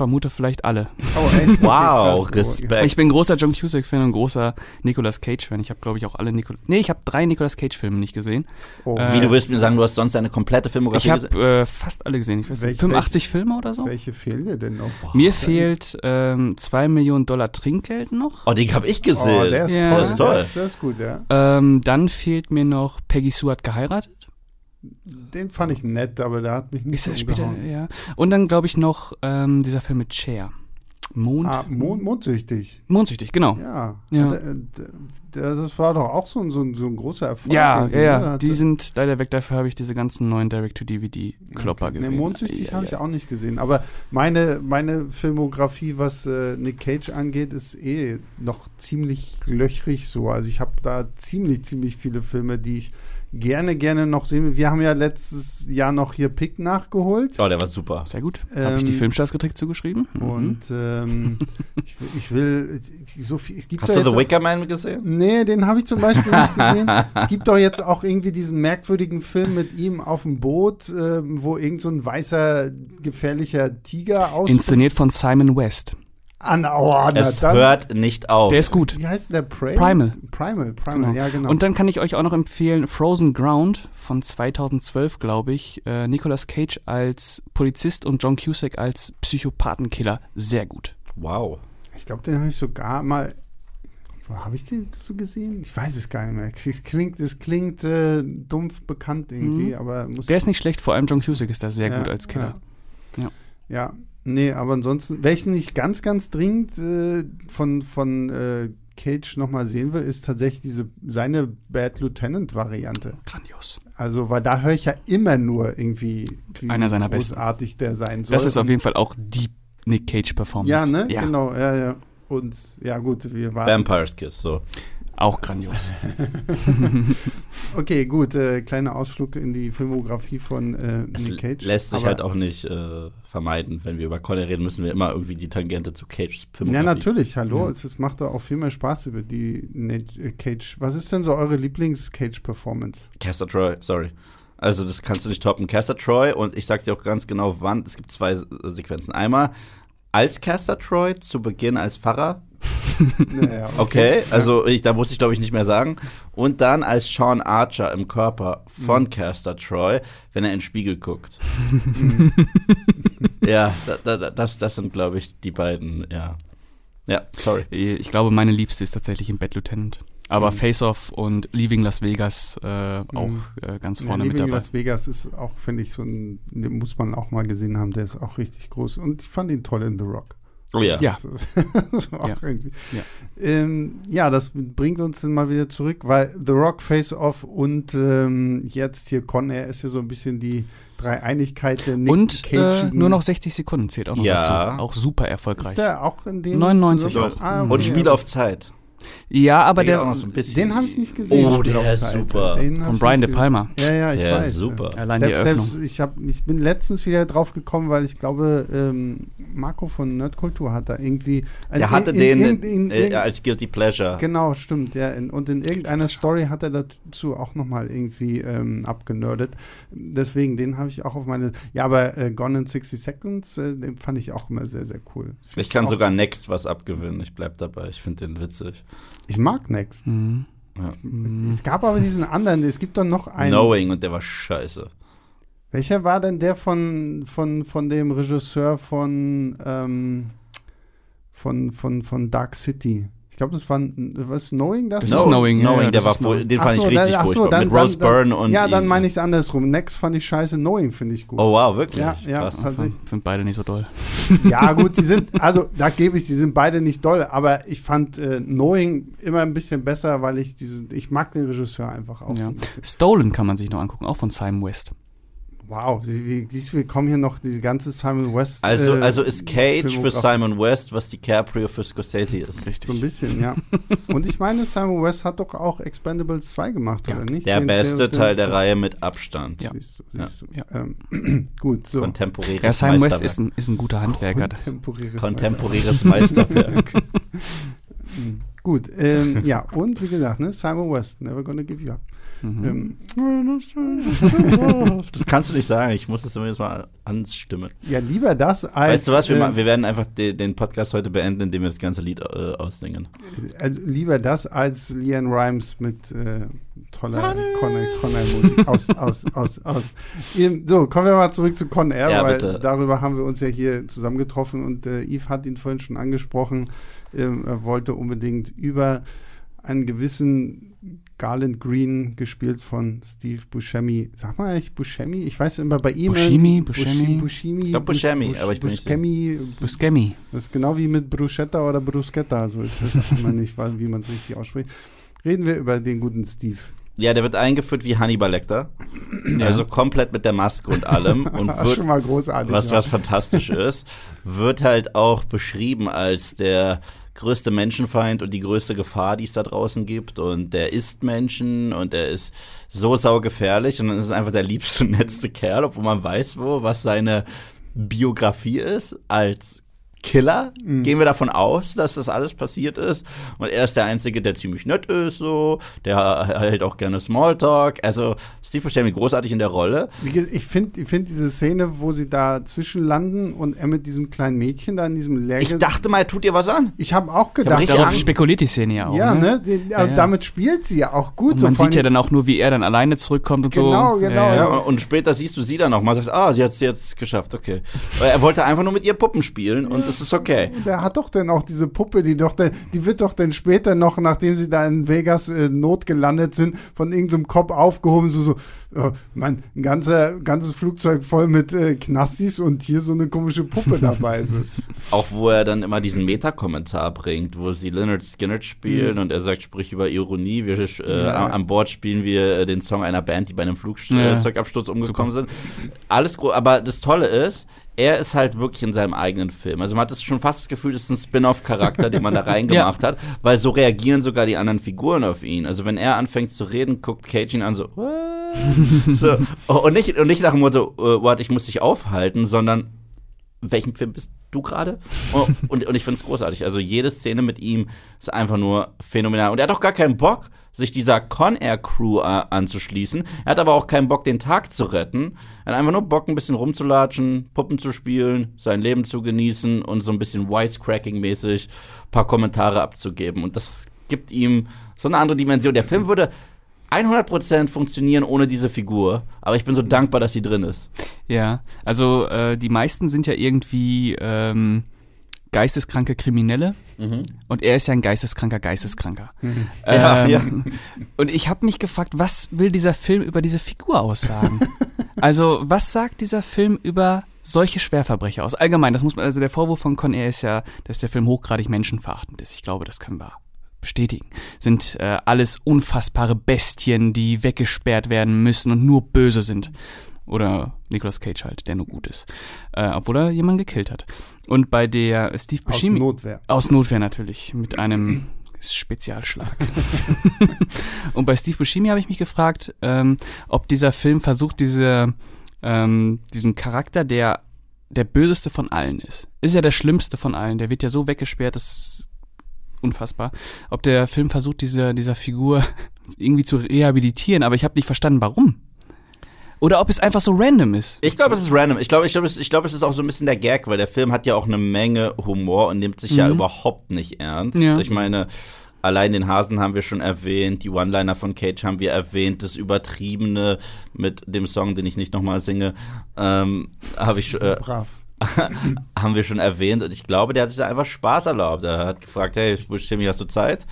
vermute vielleicht alle. Oh, echt? Wow, Respekt. Ich bin großer John Cusack-Fan und großer Nicolas Cage-Fan. Ich habe, glaube ich, auch alle Nicolas... Nee, ich habe drei Nicolas Cage-Filme nicht gesehen. Oh. Äh, Wie, du willst mir sagen, du hast sonst deine komplette Filmografie ich gesehen? Ich habe äh, fast alle gesehen. Ich weiß welche, 85 welche, Filme oder so. Welche fehlen dir denn noch? Oh, mir fehlt ähm, 2 Millionen Dollar Trinkgeld noch. Oh, den habe ich gesehen. Oh, der ist ja. toll. Das ist toll. Der ist, gut, ja. Ähm, dann fehlt mir noch Peggy Sue hat geheiratet. Den fand ich nett, aber der hat mich nicht ist so später, ja. Und dann glaube ich noch ähm, dieser Film mit Cher. Mond. Ah, Mond, mondsüchtig. Mondsüchtig, genau. Ja. ja. Das war doch auch so ein, so ein, so ein großer Erfolg. Ja, ja, ja. Die sind leider weg. Dafür habe ich diese ganzen neuen Direct-to-DVD-Klopper okay. gesehen. Nee, mondsüchtig ja, habe ich auch nicht gesehen. Aber meine, meine Filmografie, was äh, Nick Cage angeht, ist eh noch ziemlich löchrig so. Also ich habe da ziemlich, ziemlich viele Filme, die ich gerne, gerne noch sehen. Wir haben ja letztes Jahr noch hier Pick nachgeholt. Oh, der war super. Sehr gut. Ähm, Habe ich die Filmstars getrickt zugeschrieben. Mhm. Und ähm, ich, ich, will so viel. Es gibt Hast du The Wicker Man gesehen? Nee, den habe ich zum Beispiel nicht gesehen. es gibt doch jetzt auch irgendwie diesen merkwürdigen Film mit ihm auf dem Boot, äh, wo irgend so ein weißer, gefährlicher Tiger aus. Inszeniert von Simon West. An, oh, es dann, hört nicht auf. Der ist gut. Wie heißt der? Pray? Primal. Primal, Primal, genau. ja genau. Und dann kann ich euch auch noch empfehlen Frozen Ground von 2012, glaube ich. Äh, Nicolas Cage als Polizist und John Cusack als Psychopathenkiller. Sehr gut. Wow. Ich glaube, den habe ich sogar mal habe ich den so gesehen? Ich weiß es gar nicht mehr. Es klingt, es klingt äh, dumpf bekannt irgendwie, mhm. aber muss Der ist nicht schlecht, vor allem John Cusack ist da sehr ja, gut als Killer. Ja. ja. ja. Nee, aber ansonsten, welchen ich ganz, ganz dringend äh, von, von äh, Cage nochmal sehen will, ist tatsächlich diese seine Bad Lieutenant-Variante. Grandios. Also, weil da höre ich ja immer nur irgendwie, wie Einer seiner großartig besten. der sein soll. Das ist auf jeden Fall auch die Nick Cage-Performance. Ja, ne? Ja. Genau, ja, ja. Und ja, gut, wir waren. Vampire's Kiss, so. Auch grandios. okay, gut. Äh, kleiner Ausflug in die Filmografie von äh, Nick Cage. Lässt sich Aber halt auch nicht äh, vermeiden. Wenn wir über Connery reden, müssen wir immer irgendwie die Tangente zu Cage Filmografie. Ja, natürlich. Hallo. Ja. Es, es, macht doch auch viel mehr Spaß über die äh, Cage. Was ist denn so eure Lieblings-Cage-Performance? Caster Troy, sorry. Also, das kannst du nicht toppen. Caster Troy und ich sag dir auch ganz genau, wann. Es gibt zwei Sequenzen. Einmal als Caster Troy zu Beginn als Pfarrer naja, okay. okay. also ich, da muss ich glaube ich nicht mehr sagen. Und dann als Sean Archer im Körper von mhm. Caster Troy, wenn er in den Spiegel guckt. Mhm. ja, da, da, das, das sind glaube ich die beiden, ja. Ja, sorry. Ich glaube, meine Liebste ist tatsächlich im Bad Lieutenant. Aber mhm. Face Off und Leaving Las Vegas äh, auch mhm. äh, ganz vorne ja, mit dabei. Leaving Las Vegas ist auch, finde ich, so ein, den muss man auch mal gesehen haben, der ist auch richtig groß. Und ich fand ihn toll in The Rock. Oh ja. Ja. Das, das ja. Ja. Ähm, ja. das bringt uns dann mal wieder zurück, weil The Rock Face Off und ähm, jetzt hier Con Air ist ja so ein bisschen die Dreieinigkeit der Nick Und äh, nur noch 60 Sekunden zählt auch noch ja. dazu. Auch super erfolgreich. Ist der auch in dem 99. Ah, okay. Und Spiel auf Zeit. Ja, aber der. Auch so ein bisschen den habe ich nicht gesehen. Oh, der ist super. Von Brian De Palma. Ja, ja, ich der weiß. Ist super. Allein selbst, die selbst ich, hab, ich bin letztens wieder drauf gekommen, weil ich glaube, ähm, Marco von Nerdkultur hat da irgendwie. Der in, hatte in, den in, äh, als Guilty Pleasure. Genau, stimmt. Ja, und in irgendeiner Story hat er dazu auch nochmal irgendwie ähm, abgenördet. Deswegen, den habe ich auch auf meine. Ja, aber äh, Gone in 60 Seconds, äh, den fand ich auch immer sehr, sehr cool. Ich kann sogar Next was abgewinnen. Ich bleib dabei. Ich finde den witzig. Ich mag Next. Mhm. Ja. Es gab aber diesen anderen, es gibt doch noch einen. Knowing und der war scheiße. Welcher war denn der von, von, von dem Regisseur von, ähm, von, von, von Dark City? Glaube, das war was Knowing das? Das ist Knowing, Knowing, ja, der war Knowing. den fand so, ich richtig so, furchtbar. dann- mit Rose dann- Byrne und Ja, dann meine ich es andersrum. Next fand ich scheiße, Knowing finde ich gut. Oh wow, wirklich? Ja, ja, Krass. tatsächlich. Find beide nicht so doll. Ja, gut, sie sind, also da gebe ich, sie sind beide nicht doll, aber ich fand äh, Knowing immer ein bisschen besser, weil ich diese, ich mag den Regisseur einfach auch so Ja. ein bisschen. Stolen kann man sich noch angucken, auch von Simon West. Wow, du, wir kommen hier noch diese ganze Simon West. Also, äh, also ist Cage für. Simon West, was DiCaprio für Scorsese ist. Richtig. So ein bisschen, ja. Und ich meine, Simon West hat doch auch Expendables 2 gemacht, Ja. oder nicht? Der Den- beste den- Teil der Reihe mit Abstand. Ja. Siehst du, Ja. siehst du. Ja. Ähm, gut, so. Kontemporäres Ja, Simon West Meisterwerk. ist ein, ist ein guter Handwerker. Kontemporäres Kontemporäres Meisterwerk. Meister- Gut, ähm, ja, und wie gesagt, ne, Simon West, never gonna give you up. Mhm. Ähm, das kannst du nicht sagen, ich muss es zumindest mal anstimmen. ja, lieber das als. Weißt du was, wir, äh, wir werden einfach de, den Podcast heute beenden, indem wir das ganze Lied äh, aussingen. Also lieber das als Leanne Rhymes mit äh, toller Con Con Air Musik. Aus, aus, aus, aus. Ähm, So, kommen wir mal zurück zu Con Air, Ja, weil bitte. darüber haben wir uns ja hier zusammengetroffen und äh, Yves hat ihn vorhin schon angesprochen. Ähm, er wollte unbedingt über einen gewissen Garland Green, gespielt von Steve Buscemi. Sag mal eigentlich Buscemi? Ich weiß immer bei ihm. Buscemi, Buscemi? Buscemi. Ich glaub Buscemi, Busch- aber ich bin nicht sicher. Buscemi, Buscemi. das ist genau wie mit Bruschetta oder Bruschetta. Also ich weiß immer nicht, wie man es richtig ausspricht. Reden wir über den guten Steve. Ja, der wird eingeführt wie Hannibal Lecter. Also komplett mit der Maske und allem. Und Das ist wird, schon mal großartig. was, ja. was fantastisch ist, wird halt auch beschrieben als der größte Menschenfeind und die größte Gefahr, die es da draußen gibt. Und der isst Menschen und der ist so saugefährlich und dann ist es einfach der liebste und nettste Kerl, obwohl man weiß, wo, was seine Biografie ist als Killer. Mhm. Gehen wir davon aus, dass das alles passiert ist. Und er ist der Einzige, der ziemlich nett ist, so. Der hält auch gerne Smalltalk. Also, Steve Buscemi großartig in der Rolle. Ich finde ich find diese Szene, wo sie da zwischenlanden und er mit diesem kleinen Mädchen da in diesem Lehrge... Ich dachte mal, er tut dir was an. Ich habe auch gedacht, richtig Darauf spekuliert die Szene ja auch. ja, ne? ne? Die, Ja, ja. Damit spielt sie ja auch gut. Und man so sieht ja dann auch nur, wie er dann alleine zurückkommt und Genau, so. genau, Ja, Ja, ja. und- später siehst du sie dann noch mal, sagst, ah, sie hat es jetzt geschafft, okay. Weil er wollte einfach nur mit ihr Puppen spielen und das ist okay. Der hat doch dann auch diese Puppe, die doch, dann- die wird doch dann später noch, nachdem sie da in Vegas äh, Not gelandet sind, von irgendeinem Cop aufgehoben, so, so, äh, mein, ein ganzer, ganzes Flugzeug voll mit äh, Knastis und hier so eine komische Puppe dabei. So. Auch wo er dann immer diesen Meta-Kommentar bringt, wo sie Leonard Skinner spielen und er sagt, sprich über Ironie. Wir, äh, Ja. an, an Bord spielen wir äh, den Song einer Band, die bei einem Ja. Flugzeugabsturz umgekommen sind. Alles groß, aber das Tolle ist, er ist halt wirklich in seinem eigenen Film. Also man hat das schon fast das Gefühl, das ist ein Spin-off-Charakter, den man da reingemacht hat, weil so reagieren sogar die anderen Figuren auf ihn. Also wenn er anfängt zu reden, guckt Cage ihn an so, What? so und nicht und nicht nach dem Motto, äh, warte, ich muss dich aufhalten, sondern welchen Film bist du gerade? Und, und, und ich finde es großartig. Also jede Szene mit ihm ist einfach nur phänomenal. Und er hat auch gar keinen Bock, sich dieser Con Air Crew äh, anzuschließen. Er hat aber auch keinen Bock, den Tag zu retten. Er hat einfach nur Bock, ein bisschen rumzulatschen, Puppen zu spielen, sein Leben zu genießen und so ein bisschen Wisecracking-mäßig ein paar Kommentare abzugeben. Und das gibt ihm so eine andere Dimension. Der Film würde 100% funktionieren ohne diese Figur. Aber ich bin so dankbar, dass sie drin ist. Ja, also äh, die meisten sind ja irgendwie ähm, geisteskranke Kriminelle und er ist ja ein geisteskranker Geisteskranker. Ja, Ähm, Und ich habe mich gefragt, was will dieser Film über diese Figur aussagen? also was sagt dieser Film über solche Schwerverbrecher aus? Allgemein, das muss man, also der Vorwurf von Con Air ist ja, dass der Film hochgradig menschenverachtend ist. Ich glaube, das können wir bestätigen. Sind äh, alles unfassbare Bestien, die weggesperrt werden müssen und nur böse sind. Oder Nicolas Cage halt, der nur gut ist. Äh, obwohl er jemanden gekillt hat. Und bei der Steve Aus Buscemi. Notwehr. Aus Notwehr natürlich, mit einem Spezialschlag. und bei Steve Buscemi habe ich mich gefragt, ähm, ob dieser Film versucht, diese, ähm, diesen Charakter, der der böseste von allen ist. Ist ja der schlimmste von allen. Der wird ja so weggesperrt, das ist unfassbar. Ob der Film versucht, diese, dieser Figur irgendwie zu rehabilitieren, aber ich habe nicht verstanden, warum. Oder ob es einfach so random ist. Ich glaube, es ist random. Ich glaube, ich glaube, es, ich glaube, es ist auch so ein bisschen der Gag, weil der Film hat ja auch eine Menge Humor und nimmt sich ja Mhm. überhaupt nicht ernst. Ja. Ich meine, allein den Hasen haben wir schon erwähnt, die One-Liner von Cage haben wir erwähnt, das Übertriebene mit dem Song, den ich nicht nochmal singe, ähm, habe ich So äh, haben wir schon erwähnt. Und ich glaube, der hat sich da einfach Spaß erlaubt. Er hat gefragt, hey, Timmy, hast du Zeit?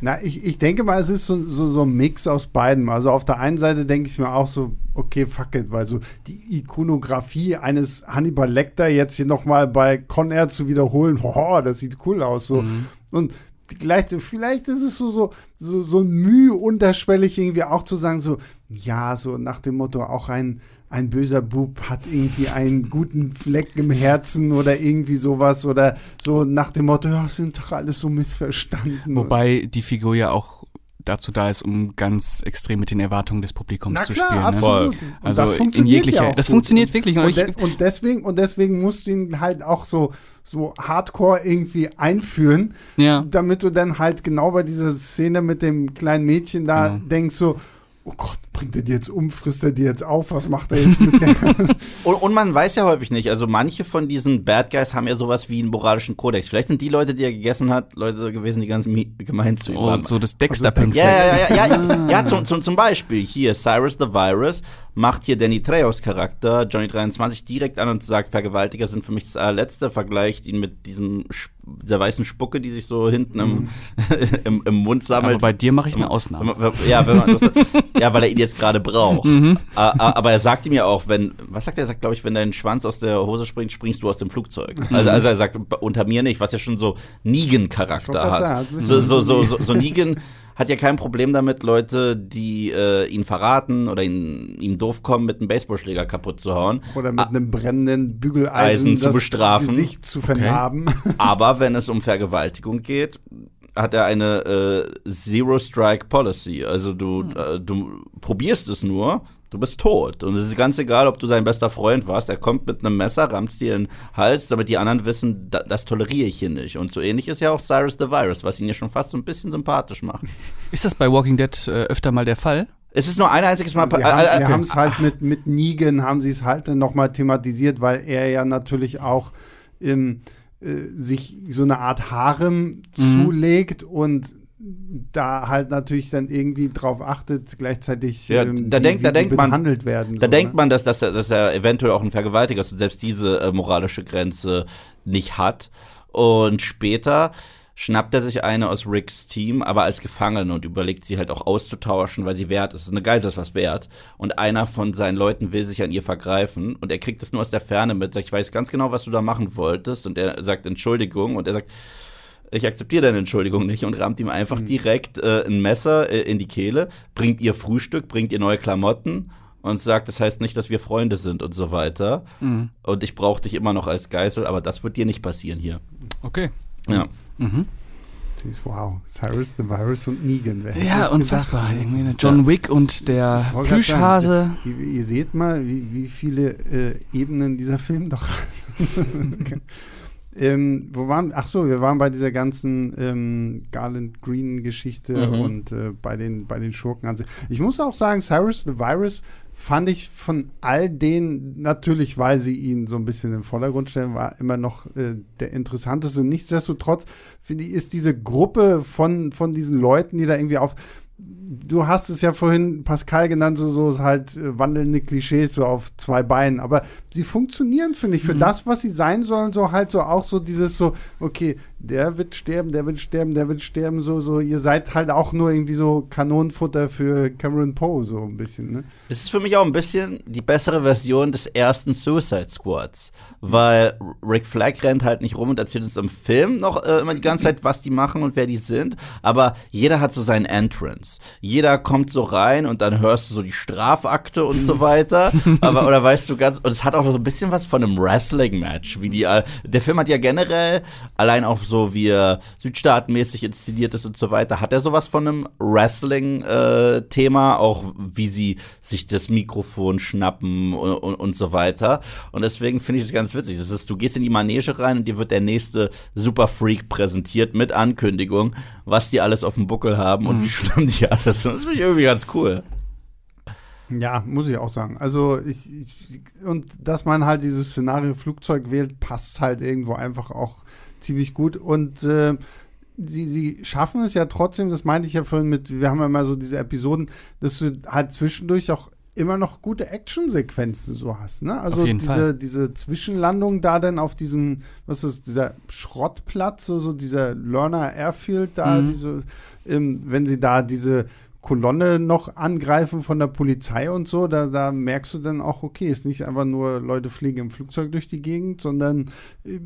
Na, ich, ich denke mal, es ist so, so, so ein Mix aus beiden. Also auf der einen Seite denke ich mir auch so, okay, fuck it, weil so die Ikonografie eines Hannibal Lecter jetzt hier nochmal bei Con Air zu wiederholen, oh, das sieht cool aus. So. Mhm. Und gleichzeitig, vielleicht ist es so, so, so, so ein Mühe unterschwellig irgendwie auch zu sagen, so, ja, so nach dem Motto, auch ein ein böser Bub hat irgendwie einen guten Fleck im Herzen oder irgendwie sowas oder so nach dem Motto, ja, sind doch alles so missverstanden. Wobei die Figur ja auch dazu da ist, um ganz extrem mit den Erwartungen des Publikums Na zu klar, spielen. Absolut. Ne? Also das funktioniert in jeglicher, ja das gut. funktioniert wirklich. Und, und, de und, deswegen und deswegen musst du ihn halt auch so so Hardcore irgendwie einführen, ja. damit du dann halt genau bei dieser Szene mit dem kleinen Mädchen da genau. denkst so oh Gott, bringt er die jetzt um, frisst er die jetzt auf, was macht er jetzt mit der? und, und, man weiß ja häufig nicht, also manche von diesen Bad Guys haben ja sowas wie einen moralischen Kodex. Vielleicht sind die Leute, die er gegessen hat, Leute gewesen, die ganz gemein zu ihm oh, waren. so das dexter also, ja, ja, ja, ja, ja, ja zum, zum, zum Beispiel hier Cyrus the Virus macht hier Danny Trejos Charakter, Johnny 23, direkt an und sagt, Vergewaltiger sind für mich das allerletzte, vergleicht ihn mit diesem dieser weißen Spucke, die sich so hinten im, mhm. im, im, Mund sammelt. Aber bei dir mache ich eine Ausnahme. Ja, wenn man ja, weil er ihn jetzt gerade braucht. Mhm. Aber er sagt ihm ja auch, wenn, was sagt er? Er sagt, glaube ich, wenn dein Schwanz aus der Hose springt, springst du aus dem Flugzeug. Mhm. Also, also er sagt, unter mir nicht, was ja schon so Negan-Charakter hat. So, so, so, so, so Negan hat ja kein Problem damit, Leute, die äh, ihn verraten oder ihn, ihm doof kommen, mit einem Baseballschläger kaputt zu hauen. Oder mit einem brennenden Bügeleisen Eisen zu bestrafen. Gesicht zu vernarben. Okay. Aber wenn es um Vergewaltigung geht, hat er eine äh, Zero Strike Policy. Also du, hm. äh, du probierst es nur du bist tot. Und es ist ganz egal, ob du sein bester Freund warst. Er kommt mit einem Messer, rammt dir in den Hals, damit die anderen wissen, da, das toleriere ich hier nicht. Und so ähnlich ist ja auch Cyrus the Virus, was ihn ja schon fast so ein bisschen sympathisch macht. Ist das bei Walking Dead äh, öfter mal der Fall? Es ist nur ein einziges Mal. Sie haben es halt mit, mit Negan, haben sie es halt nochmal thematisiert, weil er ja natürlich auch im, äh, sich so eine Art Harem mhm. zulegt und da halt natürlich dann irgendwie drauf achtet, gleichzeitig ja, ähm, da denkt, da denkt man, behandelt werden. Da so, denkt ne? man, dass, dass, er, dass er eventuell auch ein Vergewaltiger ist und selbst diese äh, moralische Grenze nicht hat. Und später schnappt er sich eine aus Ricks Team, aber als Gefangene und überlegt sie halt auch auszutauschen, weil sie wert ist. Eine Geisel ist was wert. Und einer von seinen Leuten will sich an ihr vergreifen und er kriegt es nur aus der Ferne mit, sagt, ich weiß ganz genau, was du da machen wolltest. Und er sagt Entschuldigung und er sagt, ich akzeptiere deine Entschuldigung nicht und rammt ihm einfach mhm. direkt äh, ein Messer äh, in die Kehle, bringt ihr Frühstück, bringt ihr neue Klamotten und sagt, das heißt nicht, dass wir Freunde sind und so weiter. Mhm. Und ich brauche dich immer noch als Geisel, aber das wird dir nicht passieren hier. Okay. Ja. Mhm. Wow, Cyrus the Virus und Negan. Wer ja, unfassbar. Irgendwie John Wick und der Plüschhase. Sagen, ihr, ihr, seht mal, wie, wie viele äh, Ebenen dieser Film doch hat. Ähm, wo waren, ach so, wir waren bei dieser ganzen ähm, Garland Green Geschichte mhm. und äh, bei, den, bei den Schurken. Ich muss auch sagen, Cyrus the Virus fand ich von all denen, natürlich, weil sie ihn so ein bisschen im Vordergrund stellen, war immer noch äh, der interessanteste. Nichtsdestotrotz, finde ich, ist diese Gruppe von, von diesen Leuten, die da irgendwie auf du hast es ja vorhin Pascal genannt, so, so halt äh, wandelnde Klischees so auf zwei Beinen. Aber sie funktionieren, finde ich, für mhm. das, was sie sein sollen, so halt so auch so dieses so, okay, der wird sterben, der wird sterben, der wird sterben, so, so, ihr seid halt auch nur irgendwie so Kanonenfutter für Cameron Poe, so ein bisschen, ne? Es ist für mich auch ein bisschen die bessere Version des ersten Suicide Squads, weil Rick Flag rennt halt nicht rum und erzählt uns im Film noch äh, immer die ganze Zeit, was die machen und wer die sind, aber jeder hat so seinen Entrance. Jeder kommt so rein und dann hörst du so die Strafakte und so weiter, aber, oder weißt du ganz, und es hat auch so ein bisschen was von einem Wrestling-Match, wie die, äh, der Film hat ja generell allein auch so wie er südstaatenmäßig inszeniert ist und so weiter, hat er sowas von einem Wrestling-Thema, äh, auch wie sie sich das Mikrofon schnappen und, und, und so weiter. Und deswegen finde ich es ganz witzig. Das ist, du gehst in die Manege rein und dir wird der nächste Super Freak präsentiert mit Ankündigung, was die alles auf dem Buckel haben mhm. und wie schlimm die alles sind. Das finde ich irgendwie ganz cool. Ja, muss ich auch sagen. Also ich, ich, und dass man halt dieses Szenario Flugzeug wählt, passt halt irgendwo einfach auch ziemlich gut. Und äh, sie, sie schaffen es ja trotzdem, das meinte ich ja vorhin mit, wir haben ja mal so diese Episoden, dass du halt zwischendurch auch immer noch gute Actionsequenzen so hast. Ne? Also diese, diese Zwischenlandung da dann auf diesem, was ist dieser Schrottplatz, so, so dieser Lerner Airfield da, mhm. diese, ähm, wenn sie da diese Kolonne noch angreifen von der Polizei und so, da, da merkst du dann auch, okay, ist nicht einfach nur Leute fliegen im Flugzeug durch die Gegend, sondern äh,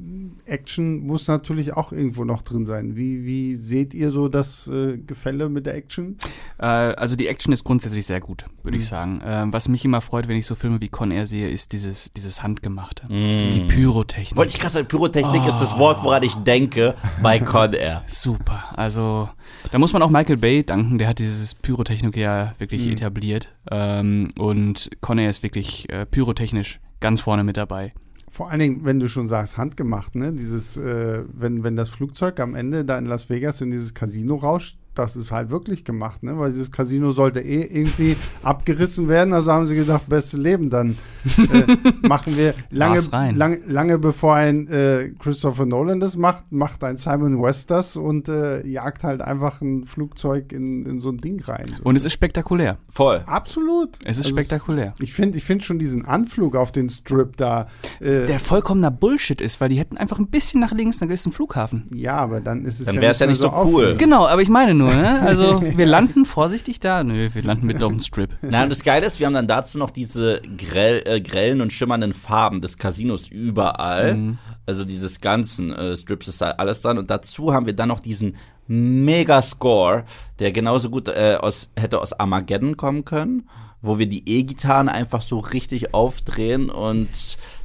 Action muss natürlich auch irgendwo noch drin sein. Wie, wie seht ihr so das äh, Gefälle mit der Action? Äh, also die Action ist grundsätzlich sehr gut, würde mhm. ich sagen. Äh, was mich immer freut, wenn ich so Filme wie Con Air sehe, ist dieses, dieses Handgemachte. Mhm. Die Pyrotechnik. Wollte ich gerade sagen, Pyrotechnik oh. ist das Wort, woran ich denke bei Con Air. Super. Also da muss man auch Michael Bay danken, der hat dieses Pyrotechnik Pyrotechnik ja wirklich mhm. etabliert. Ähm, und Conner ist wirklich äh, pyrotechnisch ganz vorne mit dabei. Vor allen Dingen, wenn du schon sagst, handgemacht, ne? Dieses, äh, wenn, wenn das Flugzeug am Ende da in Las Vegas in dieses Casino rauscht, das ist halt wirklich gemacht, ne? Weil dieses Casino sollte eh irgendwie abgerissen werden. Also haben sie gedacht, beste Leben, dann äh, machen wir lange, lange, lange bevor ein äh, Christopher Nolan das macht, macht ein Simon West das und äh, jagt halt einfach ein Flugzeug in, in so ein Ding rein. So. Und es ist spektakulär. Voll. Absolut. Es ist also spektakulär. Es, ich finde ich find schon diesen Anflug auf den Strip da. Äh, Der vollkommener Bullshit ist, weil die hätten einfach ein bisschen nach links, dann ist ein Flughafen. Ja, aber dann ist es dann ja, nicht, ja nicht so cool. Genau, aber ich meine nur, ne? Also wir landen vorsichtig da. Nö, wir landen mitten auf dem Strip. Na, und das Geile ist, wir haben dann dazu noch diese grell, äh, grellen und schimmernden Farben des Casinos überall. Mhm. Also dieses ganzen äh, Strips ist da alles dran. Und dazu haben wir dann noch diesen Mega-Score, der genauso gut äh, aus, hätte aus Armageddon kommen können, wo wir die E-Gitarren einfach so richtig aufdrehen und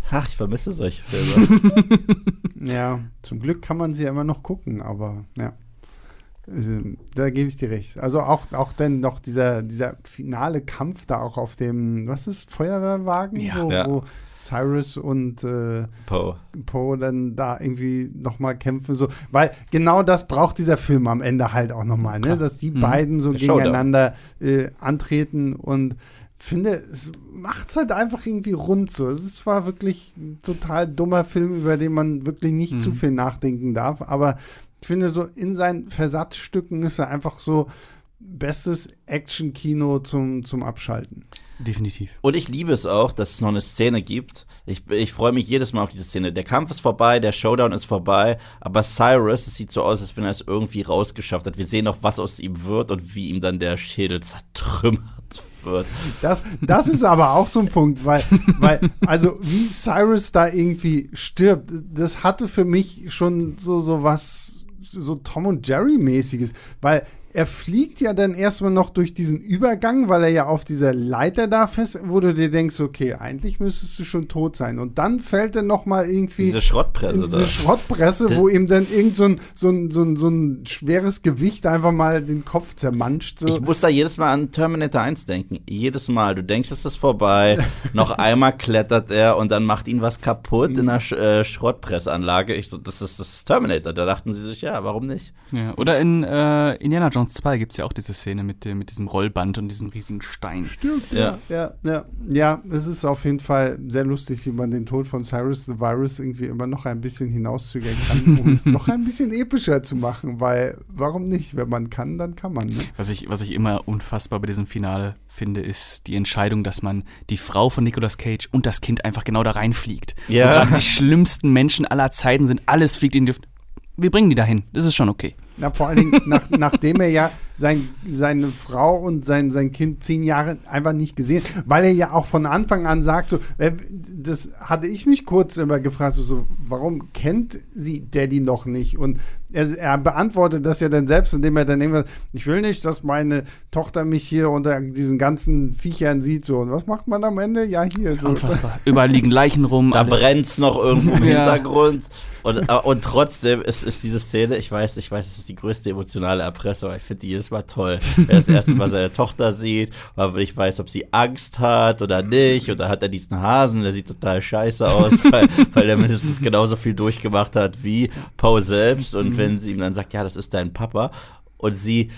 ach, ich vermisse solche Filme. ja, zum Glück kann man sie ja immer noch gucken, aber ja. Also, da gebe ich dir recht. Also auch, auch dann noch dieser, dieser finale Kampf da auch auf dem, was ist, Feuerwehrwagen, ja, wo, ja. wo, Cyrus und äh, Poe po dann da irgendwie nochmal kämpfen. So. Weil genau das braucht dieser Film am Ende halt auch nochmal, ne? dass die mhm. beiden so gegeneinander äh, antreten und finde, es macht es halt einfach irgendwie rund so. Es ist zwar wirklich ein total dummer Film, über den man wirklich nicht mhm. zu viel nachdenken darf, aber ich finde, so in seinen Versatzstücken ist er einfach so bestes Action-Kino zum, zum Abschalten. Definitiv. Und ich liebe es auch, dass es noch eine Szene gibt. Ich, ich freue mich jedes Mal auf diese Szene. Der Kampf ist vorbei, der Showdown ist vorbei, aber Cyrus, es sieht so aus, als wenn er es irgendwie rausgeschafft hat. Wir sehen noch, was aus ihm wird und wie ihm dann der Schädel zertrümmert wird. Das, das ist aber auch so ein Punkt, weil, weil, also wie Cyrus da irgendwie stirbt, das hatte für mich schon so, so was so Tom und Jerry mäßiges, weil er fliegt ja dann erstmal noch durch diesen Übergang, weil er ja auf dieser Leiter da fest, wo du dir denkst, okay, eigentlich müsstest du schon tot sein. Und dann fällt er noch mal irgendwie diese Schrottpresse, diese da. Schrottpresse, wo ihm dann irgend so ein, so, ein, so, ein, so ein schweres Gewicht einfach mal den Kopf zermanscht. So. Ich muss da jedes Mal an Terminator 1 denken. Jedes Mal. Du denkst, es ist vorbei. noch einmal klettert er und dann macht ihn was kaputt in einer Sch äh, Schrottpressanlage. Ich so, das ist, das ist Terminator. Da dachten sie sich, ja, warum nicht? Ja, oder in äh, Indiana Jones Jones 2 gibt es ja auch diese Szene mit, mit diesem Rollband und diesem riesigen Stein. Stimmt, ja. Ja, ja, ja. es ist auf jeden Fall sehr lustig, wie man den Tod von Cyrus the Virus irgendwie immer noch ein bisschen hinauszögern kann, um es noch ein bisschen epischer zu machen, weil warum nicht? Wenn man kann, dann kann man. Ne? Was, ich, was ich immer unfassbar bei diesem Finale finde, ist die Entscheidung, dass man die Frau von Nicolas Cage und das Kind einfach genau da reinfliegt. Ja. die schlimmsten Menschen aller Zeiten sind, alles fliegt in die Luft. Wir bringen die dahin. Das ist schon okay. Na, vor allen Dingen, nach, nachdem er ja sein, seine Frau und sein, sein Kind zehn Jahre einfach nicht gesehen, weil er ja auch von Anfang an sagt, so, äh, das hatte ich mich kurz immer gefragt, so, so warum kennt sie Daddy noch nicht? Und er, er, beantwortet das ja dann selbst, indem er dann irgendwas, ich will nicht, dass meine Tochter mich hier unter diesen ganzen Viechern sieht, so. Und was macht man am Ende? Ja, hier. So. Unfassbar. Überall liegen Leichen rum. Da brennt es noch irgendwo im ja. Hintergrund. Und, äh, und trotzdem ist, ist diese Szene, ich weiß, ich weiß, es ist die größte emotionale Erpressung, aber ich finde die jedes Mal toll. Er das erste Mal seine Tochter sieht, aber ich weiß, ob sie Angst hat oder nicht. Und da hat er diesen Hasen, der sieht total scheiße aus, weil, weil er mindestens genauso viel durchgemacht hat wie Paul selbst. Und wenn sie ihm dann sagt, ja, das ist dein Papa, und sie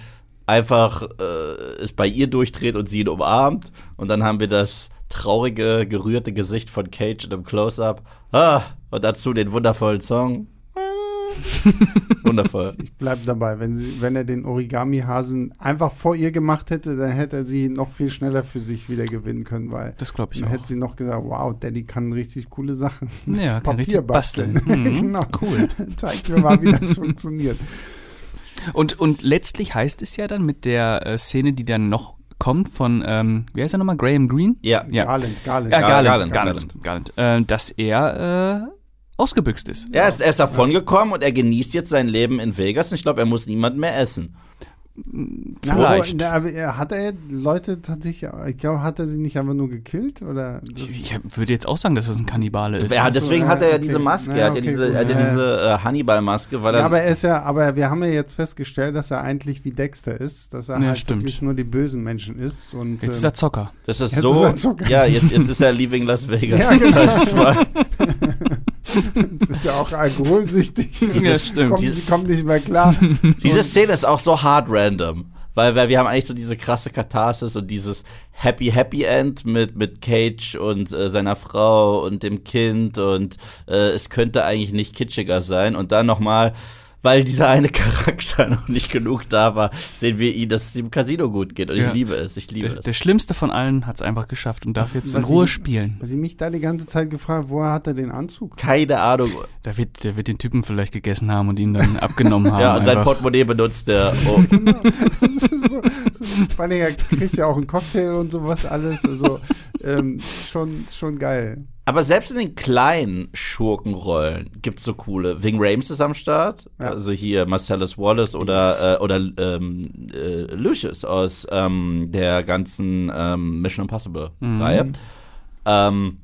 einfach äh, es bei ihr durchdreht und sie ihn umarmt. Und dann haben wir das traurige, gerührte Gesicht von Cage in einem Close-Up. Ah, und dazu den wundervollen Song. Wundervoll. Ich bleib dabei. Wenn, sie, wenn er den Origami-Hasen einfach vor ihr gemacht hätte, dann hätte er sie noch viel schneller für sich wieder gewinnen können, weil das glaube ich dann auch. hätte sie noch gesagt, wow, Daddy kann richtig coole Sachen. Ja, kann Papier richtig basteln. Mhm. genau. Cool. Zeig mir mal, wie das funktioniert. Und, und letztlich heißt es ja dann mit der äh, Szene, die dann noch kommt von, ähm, wie heißt er nochmal, Graham Greene? Ja. Ja. Garland, Garland. Ja, Gar- Garland, Garland, Garland, Garland, äh, dass er äh, ausgebüxt ist. Er ist, er ist davon gekommen und er genießt jetzt sein Leben in Vegas und ich glaube, er muss niemanden mehr essen. Na, Vielleicht. Aber, na, aber er- hat er Leute tatsächlich, ich glaube, hat er sie nicht einfach nur gekillt? Oder das, Ich, ich würde jetzt auch sagen, dass es ein Kannibale ist. Ja, so, deswegen ja, hat er ja okay. diese Maske, Ja, er hat ja okay, diese, er hat ja Ja, diese äh, Hannibal-Maske, weil er. ja, aber er ist ja, aber wir haben ja jetzt festgestellt, dass er eigentlich wie Dexter ist, dass er Ja, halt stimmt. wirklich nur die bösen Menschen ist. Und, Jetzt ist er Zocker. das ist jetzt so. ist er ja, jetzt, jetzt ist er Leaving Las Vegas. Ja, genau. Wird ja auch alkoholsüchtig. Ja, stimmt. Kommt, kommt nicht mehr klar. Diese Szene ist auch so hard random. Weil, weil wir haben eigentlich so diese krasse Katharsis und dieses Happy Happy End mit, mit Cage und äh, seiner Frau und dem Kind und äh, es könnte eigentlich nicht kitschiger sein. Und dann nochmal, weil dieser eine Charakter noch nicht genug da war, sehen wir ihn, dass es ihm im Casino gut geht. Und Ja. ich liebe es, ich liebe Der, es. der Schlimmste von allen hat es einfach geschafft und darf jetzt in Was Ruhe ich- spielen. Was ich mich da die ganze Zeit gefragt, woher hat er den Anzug? Keine Ahnung. Der wird, der wird den Typen vielleicht gegessen haben und ihn dann abgenommen haben. Ja, und sein. Portemonnaie benutzt er. Oh. Das ist so, vor allem, er kriegt ja auch einen Cocktail und sowas alles. Also ähm, schon, schon geil. Aber selbst in den kleinen Schurkenrollen gibt's so coole. Wing Rames ist am Start. Ja. Also hier Marcellus Wallace oder, äh, oder ähm, äh, Lucius aus ähm, der ganzen ähm, Mission Impossible Mhm. Reihe. Ähm,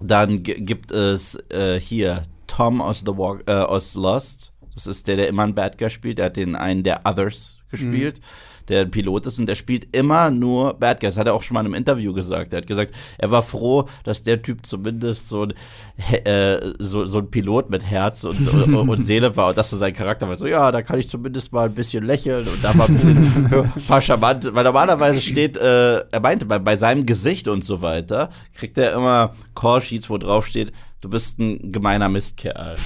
dann gibt es äh, hier Tom aus The Walk, äh, aus Lost. Das ist der, der immer einen Bad Guy spielt. Der hat den einen der Others gespielt. Der ein Pilot ist und der spielt immer nur Bad Guys. Hat er auch schon mal in einem Interview gesagt. Er hat gesagt, er war froh, dass der Typ zumindest so ein, äh, so, so ein Pilot mit Herz und, und, und Seele war und dass so sein Charakter war. So, ja, da kann ich zumindest mal ein bisschen lächeln und da mal ein bisschen ein paar charmant. Weil normalerweise steht, äh, er meinte, bei, bei seinem Gesicht und so weiter, kriegt er immer Call-Sheets, wo drauf steht, du bist ein gemeiner Mistkerl.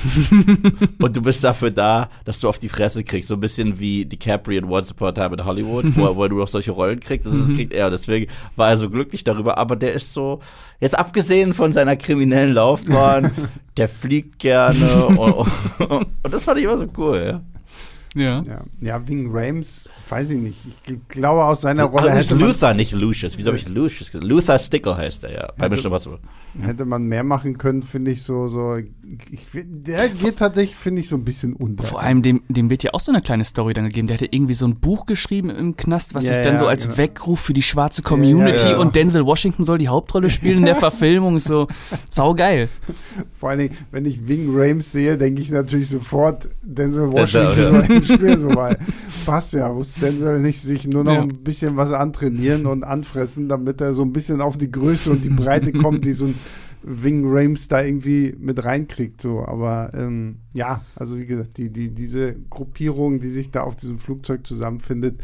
und du bist dafür da, dass du auf die Fresse kriegst. So ein bisschen wie DiCaprio in Once Upon a Time in Hollywood, wo, er- wo nur noch solche Rollen kriegt. Das, ist, das kriegt er. Deswegen war er so glücklich darüber. Aber der ist so, jetzt abgesehen von seiner kriminellen Laufbahn, der fliegt gerne. und, und, und das fand ich immer so cool. Ja. Ja. Ja, ja wegen Rames, weiß ich nicht. Ich gl- glaube, aus seiner Rolle ist hätte man, Luther, nicht Lucius. Wieso habe ich Lucius gesagt? Luther Stickle heißt er ja. Bei Hätte- Mission Impossible. hätte man mehr machen können, finde ich so. so ich, der geht tatsächlich, finde ich, so ein bisschen unter. Vor allem, dem, dem wird ja auch so eine kleine Story dann gegeben. Der hatte irgendwie so ein Buch geschrieben im Knast, was Ja, sich dann ja, so als genau. Weckruf für die schwarze Community Ja, ja, ja. und Denzel Washington soll die Hauptrolle spielen in der Verfilmung. Ist so saugeil. Vor allen Dingen, wenn ich Wing Rames sehe, denke ich natürlich sofort Denzel Denzel, Washington ja. Spiel, so weil passt ja, muss Denzel nicht sich nur noch Ja. ein bisschen was antrainieren und anfressen, damit er so ein bisschen auf die Größe und die Breite kommt, die so ein Wing Rames da irgendwie mit reinkriegt. So. Aber ähm, ja, also wie gesagt, die, die, diese Gruppierung, die sich da auf diesem Flugzeug zusammenfindet,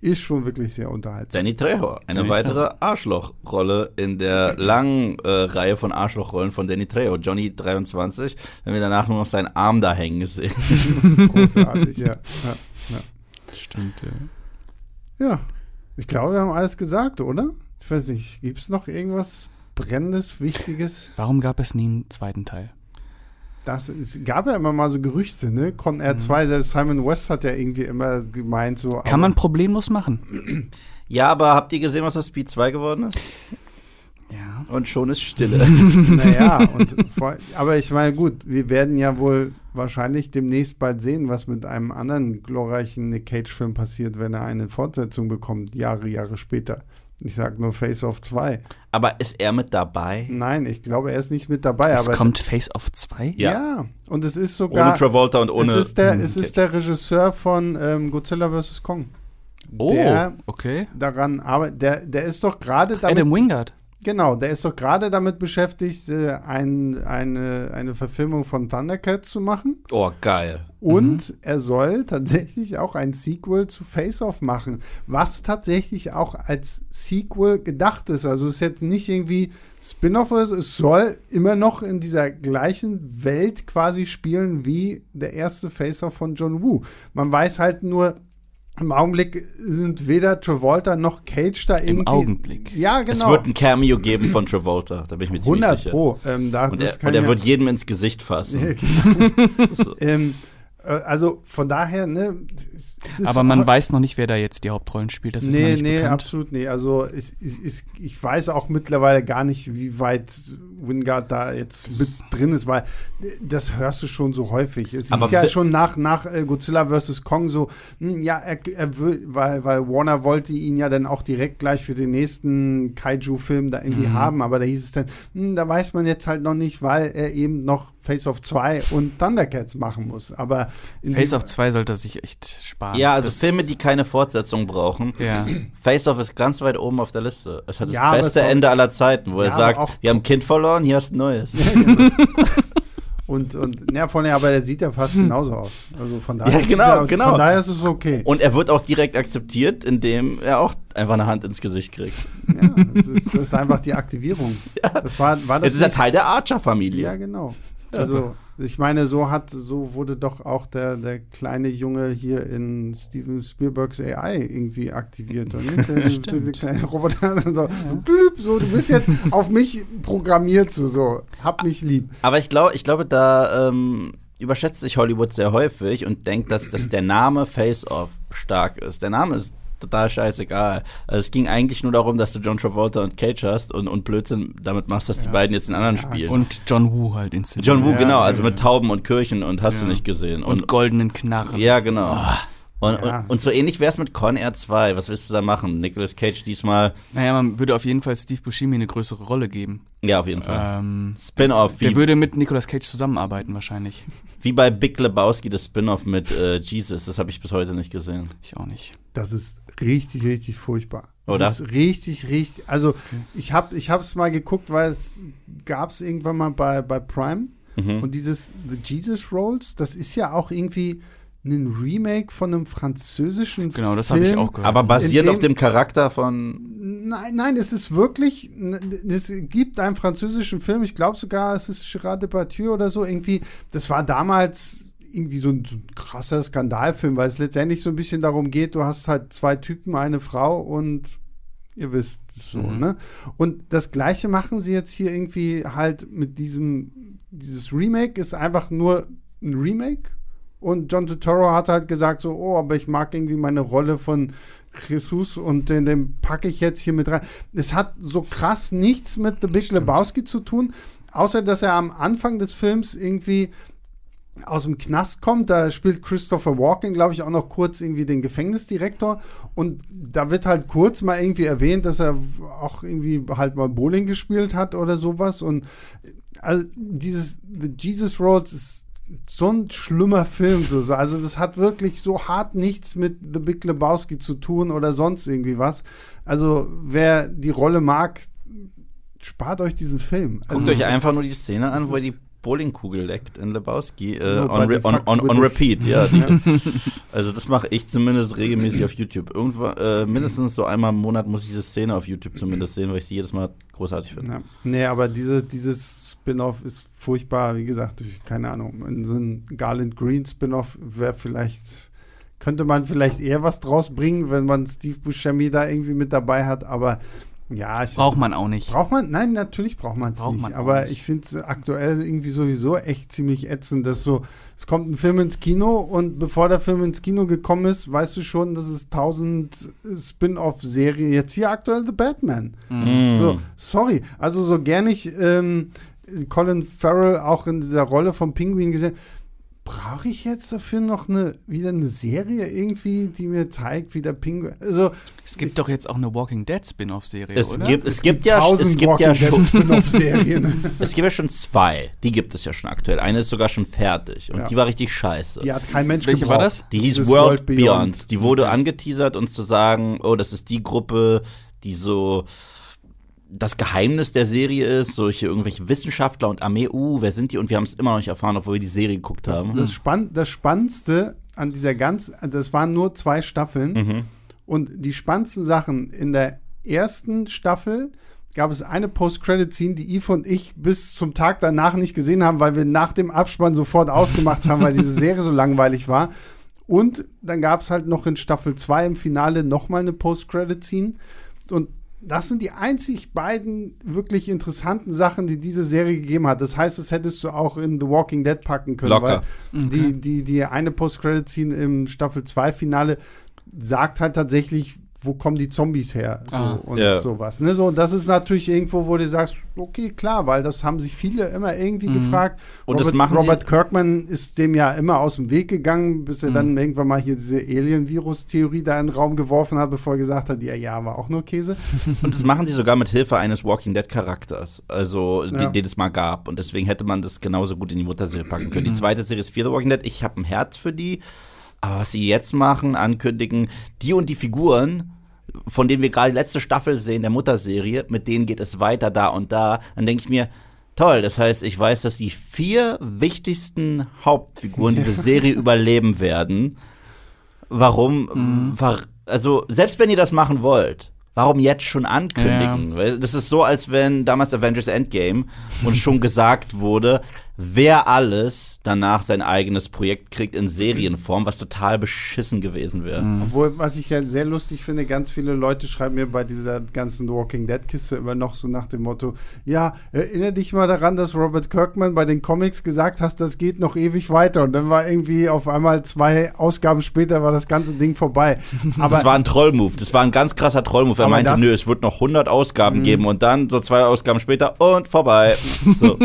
ist schon wirklich sehr unterhaltsam. Danny Trejo, eine Danny weitere Arschlochrolle in der langen äh, Reihe von Arschlochrollen von Danny Trejo. Johnny 23, wenn wir danach nur noch seinen Arm da hängen sehen. Großartig, ja. ja. Stimmt, ja. Ja, ich glaube, wir haben alles gesagt, oder? Ich weiß nicht, gibt es noch irgendwas Brennendes, Wichtiges? Warum gab es nie einen zweiten Teil? Das, es gab ja immer mal so Gerüchte, ne? Con Air 2, selbst Simon West hat ja irgendwie immer gemeint, so. Kann man problemlos machen. Ja, aber habt ihr gesehen, was aus Speed 2 geworden ist? Ja. Und schon ist Stille. Naja, und vor, aber ich meine, gut, wir werden ja wohl wahrscheinlich demnächst bald sehen, was mit einem anderen glorreichen Nick Cage-Film passiert, wenn er eine Fortsetzung bekommt, Jahre, Jahre später. Ich sag nur Face Off 2. aber ist er mit dabei? Nein, ich glaube, er ist nicht mit dabei. Es aber kommt Face of 2? Ja. ja. und es ist sogar. Ohne Travolta und ohne. es ist der, Hm, es ist Cage. der Regisseur von ähm, Godzilla vs. Kong. Oh, Der okay. daran arbeitet, der, der ist doch gerade damit. Adam Wingard. Genau, der ist doch gerade damit beschäftigt, äh, ein, eine, eine Verfilmung von Thundercats zu machen. Oh, geil. Und mhm. er soll tatsächlich auch ein Sequel zu Face Off machen, was tatsächlich auch als Sequel gedacht ist. Also es ist jetzt nicht irgendwie Spin-off oder so, es soll immer noch in dieser gleichen Welt quasi spielen wie der erste Face Off von John Woo. Man weiß halt nur, im Augenblick sind weder Travolta noch Cage da irgendwie. Im Augenblick. Ja, genau. Es wird ein Cameo geben von Travolta, da bin ich mir ziemlich 100 sicher. Pro. Ähm, da, und er, und er wird jedem ins Gesicht fassen. Ja, genau. so. ähm, äh, also von daher, ne, aber man weiß noch nicht, wer da jetzt die Hauptrollen spielt. Das ist nee, nee, bekannt. absolut nee. Also es, es, es, ich weiß auch mittlerweile gar nicht, wie weit Wingard da jetzt das mit drin ist, weil das hörst du schon so häufig. Es ist ja schon nach, nach äh, Godzilla vs. Kong so, hm, ja, er, er will, weil, weil Warner wollte ihn ja dann auch direkt gleich für den nächsten Kaiju-Film da irgendwie mhm. haben, aber da hieß es dann, hm, da weiß man jetzt halt noch nicht, weil er eben noch Face Off 2 und Thundercats machen muss. Aber Face Off 2 sollte sich echt sparen. Ja, also das Filme, die keine Fortsetzung brauchen. Ja. Face Off ist ganz weit oben auf der Liste. Es hat das ja, beste Ende aller Zeiten, wo ja, er sagt, wir haben ein Kind verloren, hier hast du ein neues. Genau. Und, und ja, von aber der sieht ja fast hm. genauso aus. Also von daher, ja, genau, ist, genau. Von daher ist es okay. Und er wird auch direkt akzeptiert, indem er auch einfach eine Hand ins Gesicht kriegt. Ja, das ist, das ist einfach die Aktivierung. Ja. Das war, war das es ist ein Teil der Archer-Familie. Ja, genau. Also ich meine, so hat, so wurde doch auch der, der kleine Junge hier in Steven Spielbergs AI irgendwie aktiviert. Und nicht? Diese kleine Roboter so, ja. so, du bist jetzt auf mich programmiert, so, so, hab mich lieb. Aber ich glaube, ich glaube, da ähm, überschätzt sich Hollywood sehr häufig und denkt, dass, dass der Name Face Off stark ist. Der Name ist total scheißegal. Also es ging eigentlich nur darum, dass du John Travolta und Cage hast und, und Blödsinn damit machst, dass ja. die beiden jetzt in anderen ja, spielen. Und John Woo halt inszeniert. John Woo, ja, genau, also mit Tauben und Kirchen und hast du nicht gesehen. Und, und, goldenen Knarren. Ja, genau. Oh. Und, ja. und, und, so ähnlich wäre es mit Con Air 2. Was willst du da machen? Nicolas Cage diesmal. Naja, man würde auf jeden Fall Steve Buscemi eine größere Rolle geben. Ja, auf jeden Fall. Ähm, Spin-off. Der würde mit Nicolas Cage zusammenarbeiten, wahrscheinlich. Wie bei Big Lebowski, das Spin-off mit äh, Jesus. Das habe ich bis heute nicht gesehen. Ich auch nicht. Das ist richtig, richtig furchtbar. Oder? Das ist richtig, richtig. Also, okay. ich habe es mal geguckt, weil es gab es irgendwann mal bei, bei Prime. Mhm. Und dieses The Jesus Rolls, das ist ja auch irgendwie ein Remake von einem französischen Genau, das habe ich auch gehört. Aber basierend auf dem Charakter von. Nein, nein, es ist wirklich. Es gibt einen französischen Film, ich glaube sogar, es ist Gérard Depardieu oder so, irgendwie. Das war damals irgendwie so ein, so ein, krasser Skandalfilm, weil es letztendlich so ein bisschen darum geht, du hast halt zwei Typen, eine Frau und ihr wisst so, mhm. ne? Und das gleiche machen sie jetzt hier irgendwie halt mit diesem, dieses Remake ist einfach nur ein Remake und John Turturro hat halt gesagt so, oh, aber ich mag irgendwie meine Rolle von Jesus und den, den packe ich jetzt hier mit rein. Es hat so krass nichts mit The Big Stimmt. Lebowski zu tun, außer dass er am Anfang des Films irgendwie aus dem Knast kommt. Da spielt Christopher Walken, glaube ich, auch noch kurz irgendwie den Gefängnisdirektor. Und da wird halt kurz mal irgendwie erwähnt, dass er auch irgendwie halt mal Bowling gespielt hat oder sowas. Und also dieses The Jesus Rolls ist so ein schlimmer Film. So. Also das hat wirklich so hart nichts mit The Big Lebowski zu tun oder sonst irgendwie was. Also wer die Rolle mag, spart euch diesen Film. Guckt also, euch einfach nur die Szene an, wo er die Bowlingkugel leckt in Lebowski äh, on, re on, on, on, repeat, ja. ja. also das mache ich zumindest regelmäßig auf YouTube. Irgendwo, äh, mindestens so einmal im Monat muss ich diese Szene auf YouTube zumindest sehen, weil ich sie jedes Mal großartig finde. Ja. Nee, aber diese, dieses Spin-off ist furchtbar, wie gesagt, keine Ahnung. So ein Garland Green Spin-off wäre vielleicht, könnte man vielleicht eher was draus bringen, wenn man Steve Buscemi da irgendwie mit dabei hat, aber ja, ich braucht man auch nicht. Braucht man? Nein, natürlich braucht man es nicht. Man aber nicht. ich finde es aktuell irgendwie sowieso echt ziemlich ätzend, dass so, es kommt ein Film ins Kino und bevor der Film ins Kino gekommen ist, weißt du schon, dass es tausend Spin-off-Serien jetzt hier aktuell The Batman. Mhm. So, sorry, also so gerne ich ähm, Colin Farrell auch in dieser Rolle vom Pinguin gesehen brauche ich jetzt dafür noch eine, wieder eine Serie irgendwie, die mir zeigt, wie der Pinguin. Also, es gibt ich, doch jetzt auch eine Walking Dead Spin-off-Serie, es oder? Gibt, es, es gibt, gibt ja, es gibt Walking ja schon Spin-off-Serien. es gibt ja schon zwei. Die gibt es ja schon aktuell. Eine ist sogar schon fertig und ja. die war richtig scheiße. Die hat kein Mensch Welche gebraucht. war das? Die hieß World, World Beyond. Beyond. Die wurde angeteasert, uns zu sagen, oh, das ist die Gruppe, die so das Geheimnis der Serie ist, solche irgendwelche Wissenschaftler und Armee, uh, wer sind die? Und wir haben es immer noch nicht erfahren, obwohl wir die Serie geguckt das, haben. Das, Spann das Spannendste an dieser ganzen, das waren nur zwei Staffeln. Mhm. Und die spannendsten Sachen in der ersten Staffel gab es eine Post-Credit-Scene, die Eve und ich bis zum Tag danach nicht gesehen haben, weil wir nach dem Abspann sofort ausgemacht haben, weil diese Serie so langweilig war. Und dann gab es halt noch in Staffel 2 im Finale nochmal eine Post-Credit-Scene. Und das sind die einzig beiden wirklich interessanten Sachen, die diese Serie gegeben hat. Das heißt, das hättest du auch in The Walking Dead packen können. Locker. Weil okay. die, die, die eine Post-Credit-Scene im Staffel 2-Finale sagt halt tatsächlich, wo kommen die Zombies her so, Ah. und Ja. sowas. Ne? So, das ist natürlich irgendwo, wo du sagst, okay, klar, weil das haben sich viele immer irgendwie gefragt. Und Robert, das machen sie- Robert Kirkman ist dem ja immer aus dem Weg gegangen, bis er Mhm. dann irgendwann mal hier diese Alien-Virus-Theorie da in den Raum geworfen hat, bevor er gesagt hat, ja, ja, war auch nur Käse. Und das machen sie sogar mit Hilfe eines Walking Dead Charakters, also Ja. den, den es mal gab. Und deswegen hätte man das genauso gut in die Mutterserie packen können. Die zweite Serie ist Fear the Walking Dead. Ich habe ein Herz für die. Aber was sie jetzt machen, ankündigen, die und die Figuren, von denen wir gerade die letzte Staffel sehen, der Mutterserie, mit denen geht es weiter da und da, dann denke ich mir, toll, das heißt, ich weiß, dass die vier wichtigsten Hauptfiguren diese Serie überleben werden. Warum? War, also, selbst wenn ihr das machen wollt, warum jetzt schon ankündigen? Weil das ist so, als wenn damals Avengers Endgame uns schon gesagt wurde, wer alles danach sein eigenes Projekt kriegt in Serienform, was total beschissen gewesen wäre. Obwohl, was ich ja sehr lustig finde, ganz viele Leute schreiben mir bei dieser ganzen Walking Dead-Kiste immer noch so nach dem Motto: Ja, erinnere dich mal daran, dass Robert Kirkman bei den Comics gesagt hat, das geht noch ewig weiter. Und dann war irgendwie auf einmal zwei Ausgaben später war das ganze Ding vorbei. Aber das war ein Trollmove. Das war ein ganz krasser Trollmove. Er meinte, das- Mhm. nö, es wird noch 100 Ausgaben geben und dann so zwei Ausgaben später und vorbei. So.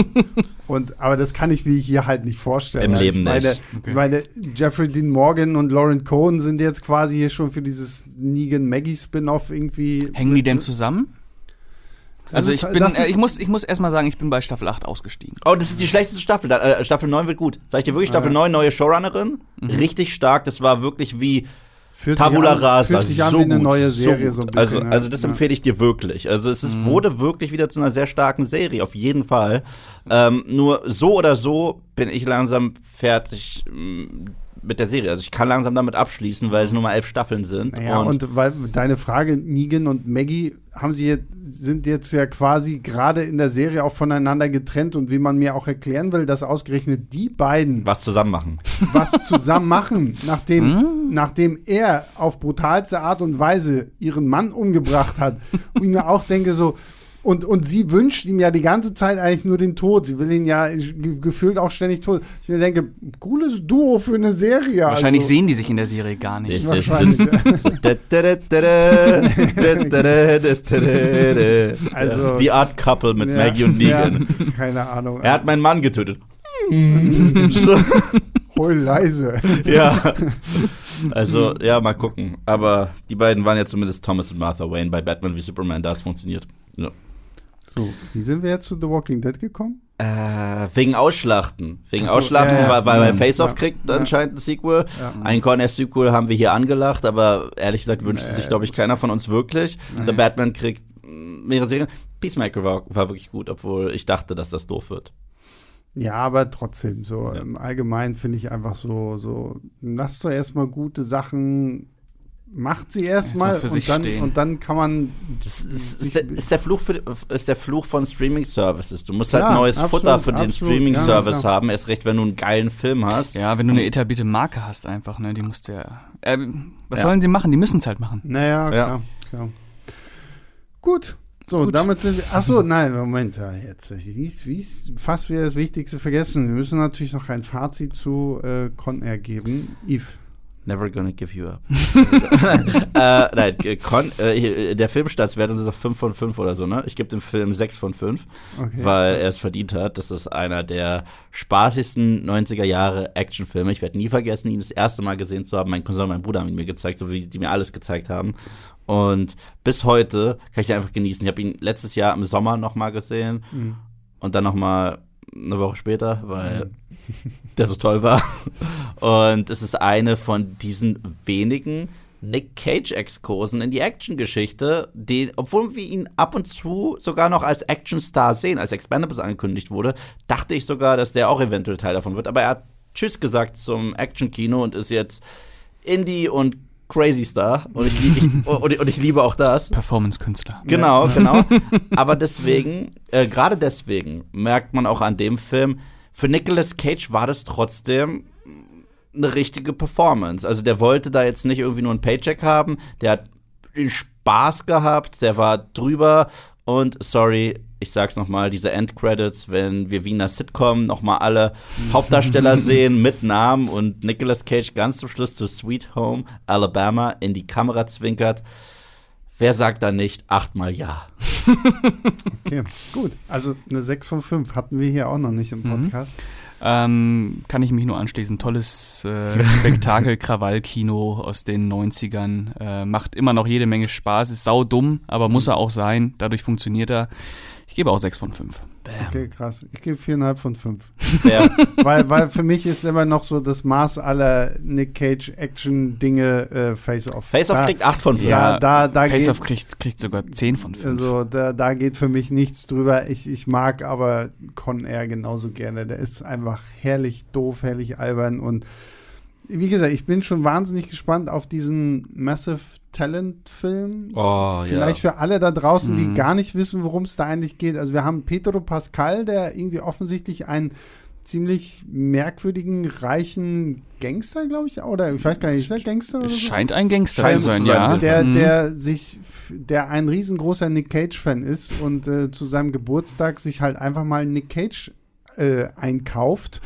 Und, aber das kann ich mir hier halt nicht vorstellen. Im Also Leben meine, nicht. Okay. ich meine, Jeffrey Dean Morgan und Lauren Cohen sind jetzt quasi hier schon für dieses Negan-Maggie-Spin-Off irgendwie. Hängen die denn zusammen? Das Also ist- ich bin, das äh, ist- ich muss, ich muss erstmal sagen, ich bin bei Staffel 8 ausgestiegen. Oh, das ist die schlechteste Staffel. Da, äh, Staffel 9 wird gut. Sag ich dir wirklich, Staffel Ja. 9, neue Showrunnerin. Mhm. Richtig stark. Das war wirklich wie Fühlt Tabula sich an, Rasa. Fühlt sich an so wie eine gut, neue Serie so so ein gut. bisschen. also, also das Ja. empfehle ich dir wirklich. Also es ist, Mhm. wurde wirklich wieder zu einer sehr starken Serie, auf jeden Fall. Ähm, nur so oder so bin ich langsam fertig mit der Serie. Also ich kann langsam damit abschließen, weil es nur mal elf Staffeln sind. Naja, und, weil deine Frage, Negan und Maggie, haben sie jetzt, sind jetzt ja quasi gerade in der Serie auch voneinander getrennt und wie man mir auch erklären will, dass ausgerechnet die beiden was zusammen machen. was zusammen machen, nachdem, nachdem er auf brutalste Art und Weise ihren Mann umgebracht hat. Und ich mir auch denke so, und, und sie wünscht ihm ja die ganze Zeit eigentlich nur den Tod. Sie will ihn ja ge- gefühlt auch ständig tot. Ich mir denke, cooles Duo für eine Serie. Wahrscheinlich also, sehen die sich in der Serie gar nicht. Das ist das. Also- The Art Couple mit Ja, Maggie und Negan. Ja, keine Ahnung. Er hat meinen Mann getötet. Heul leise. ja. Also, ja, mal gucken. Aber die beiden waren ja zumindest Thomas und Martha Wayne bei Batman wie Superman, da hat's funktioniert. Ja. So, wie sind wir jetzt zu The Walking Dead gekommen? Äh, wegen Ausschlachten. Wegen so, Ausschlachten, ja, ja. weil, weil Mhm. Face Off Ja. kriegt Ja. anscheinend ein Sequel. Ein Corner-Sequel haben wir hier angelacht, aber ehrlich gesagt wünscht Nee, sich, glaube ich, keiner von uns wirklich. Nee. Der Batman kriegt mehrere Serien. Peacemaker war, war wirklich gut, obwohl ich dachte, dass das doof wird. Ja, aber trotzdem, so Ja. im Allgemeinen finde ich einfach so, so, lasst doch erstmal gute Sachen, macht sie erstmal sich und, dann, stehen. und dann kann man Das ist, ist, der, ist, der Fluch für, ist der Fluch von Streaming-Services. Du musst Klar, halt neues absolut, Futter für den absolut, Streaming-Service ja, klar. haben, erst recht, wenn du einen geilen Film hast. Ja, wenn du eine etablierte Marke hast einfach, ne, die musst du ja. Äh, was Ja. sollen die machen? Die müssen es halt machen. Naja, Ja. klar, klar. Gut. So, Gut. damit sind wir. Achso, nein, Moment. Ja, jetzt. Wie ist, wie ist fast wieder das Wichtigste vergessen. Wir müssen natürlich noch ein Fazit zu äh, Con Air geben. Yves. Never gonna give you up. äh, nein, äh, Con, äh, hier, der Filmstartswert ist auf 5 von 5 oder so, ne? Ich gebe dem Film 6 von 5, Okay. weil er es verdient hat. Das ist einer der spaßigsten 90er Jahre Actionfilme. Ich werde nie vergessen, ihn das erste Mal gesehen zu haben. Mein Cousin und mein Bruder haben ihn mir gezeigt, so wie die mir alles gezeigt haben. Und bis heute kann ich ihn einfach genießen. Ich habe ihn letztes Jahr im Sommer noch mal gesehen Mhm. und dann noch mal eine Woche später, weil der so toll war. Und es ist eine von diesen wenigen Nick Cage-Exkursen in die Action-Geschichte, obwohl wir ihn ab und zu sogar noch als Action-Star sehen, als Expendables angekündigt wurde, dachte ich sogar, dass der auch eventuell Teil davon wird. Aber er hat Tschüss gesagt zum Action-Kino und ist jetzt Indie und Crazy Star. Und ich, ich und, und, ich liebe auch das. Performance-Künstler. Genau, genau. Aber deswegen, äh, gerade deswegen, merkt man auch an dem Film, für Nicolas Cage war das trotzdem eine richtige Performance. Also der wollte da jetzt nicht irgendwie nur einen Paycheck haben, der hat Spaß gehabt, der war drüber und sorry, ich sag's nochmal, diese Endcredits, wenn wir wie in einer Sitcom nochmal alle Hauptdarsteller sehen mit Namen und Nicolas Cage ganz zum Schluss zu Sweet Home Alabama in die Kamera zwinkert. Wer sagt da nicht achtmal ja? okay, gut. Also eine 6 von 5 hatten wir hier auch noch nicht im mhm. Podcast. Mhm. Ähm, kann ich mich nur anschließen. Tolles äh, Spektakel, Krawallkino aus den 90ern. Äh, macht immer noch jede Menge Spaß. Ist sau dumm, aber muss er auch sein. Dadurch funktioniert er. Ich gebe auch 6 von 5. Okay, krass. Ich gebe 4,5 von 5. Ja. weil, weil für mich ist immer noch so das Maß aller Nick Cage Action-Dinge äh, Face-Off. Face-Off kriegt 8 von 5. Ja, da, da Face-Off kriegt, kriegt sogar 10 von 5. Also da, da geht für mich nichts drüber. Ich, ich mag aber Con Air genauso gerne. Der ist einfach herrlich doof, herrlich albern und wie gesagt, ich bin schon wahnsinnig gespannt auf diesen Massive Talent-Film. Oh, Vielleicht ja. für alle da draußen, die mhm. gar nicht wissen, worum es da eigentlich geht. Also wir haben Pedro Pascal, der irgendwie offensichtlich einen ziemlich merkwürdigen, reichen Gangster, glaube ich, oder ich weiß gar nicht, ist er Gangster? Oder so? Scheint ein Gangster Scheint zu sein, ja. Der, mhm. der sich, der ein riesengroßer Nick Cage-Fan ist und äh, zu seinem Geburtstag sich halt einfach mal Nick Cage äh, einkauft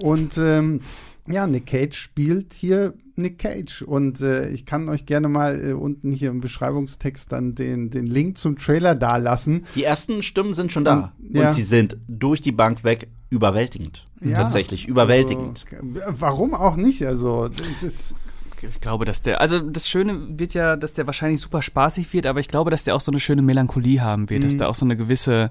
und ähm, ja, Nick Cage spielt hier Nick Cage. Und äh, ich kann euch gerne mal äh, unten hier im Beschreibungstext dann den, den Link zum Trailer dalassen. Die ersten Stimmen sind schon da. Und, ja. und sie sind durch die Bank weg überwältigend. Ja, Tatsächlich überwältigend. Also, warum auch nicht? Also, das ich glaube, dass der, also das Schöne wird ja, dass der wahrscheinlich super spaßig wird, aber ich glaube, dass der auch so eine schöne Melancholie haben wird, mhm. dass der auch so eine gewisse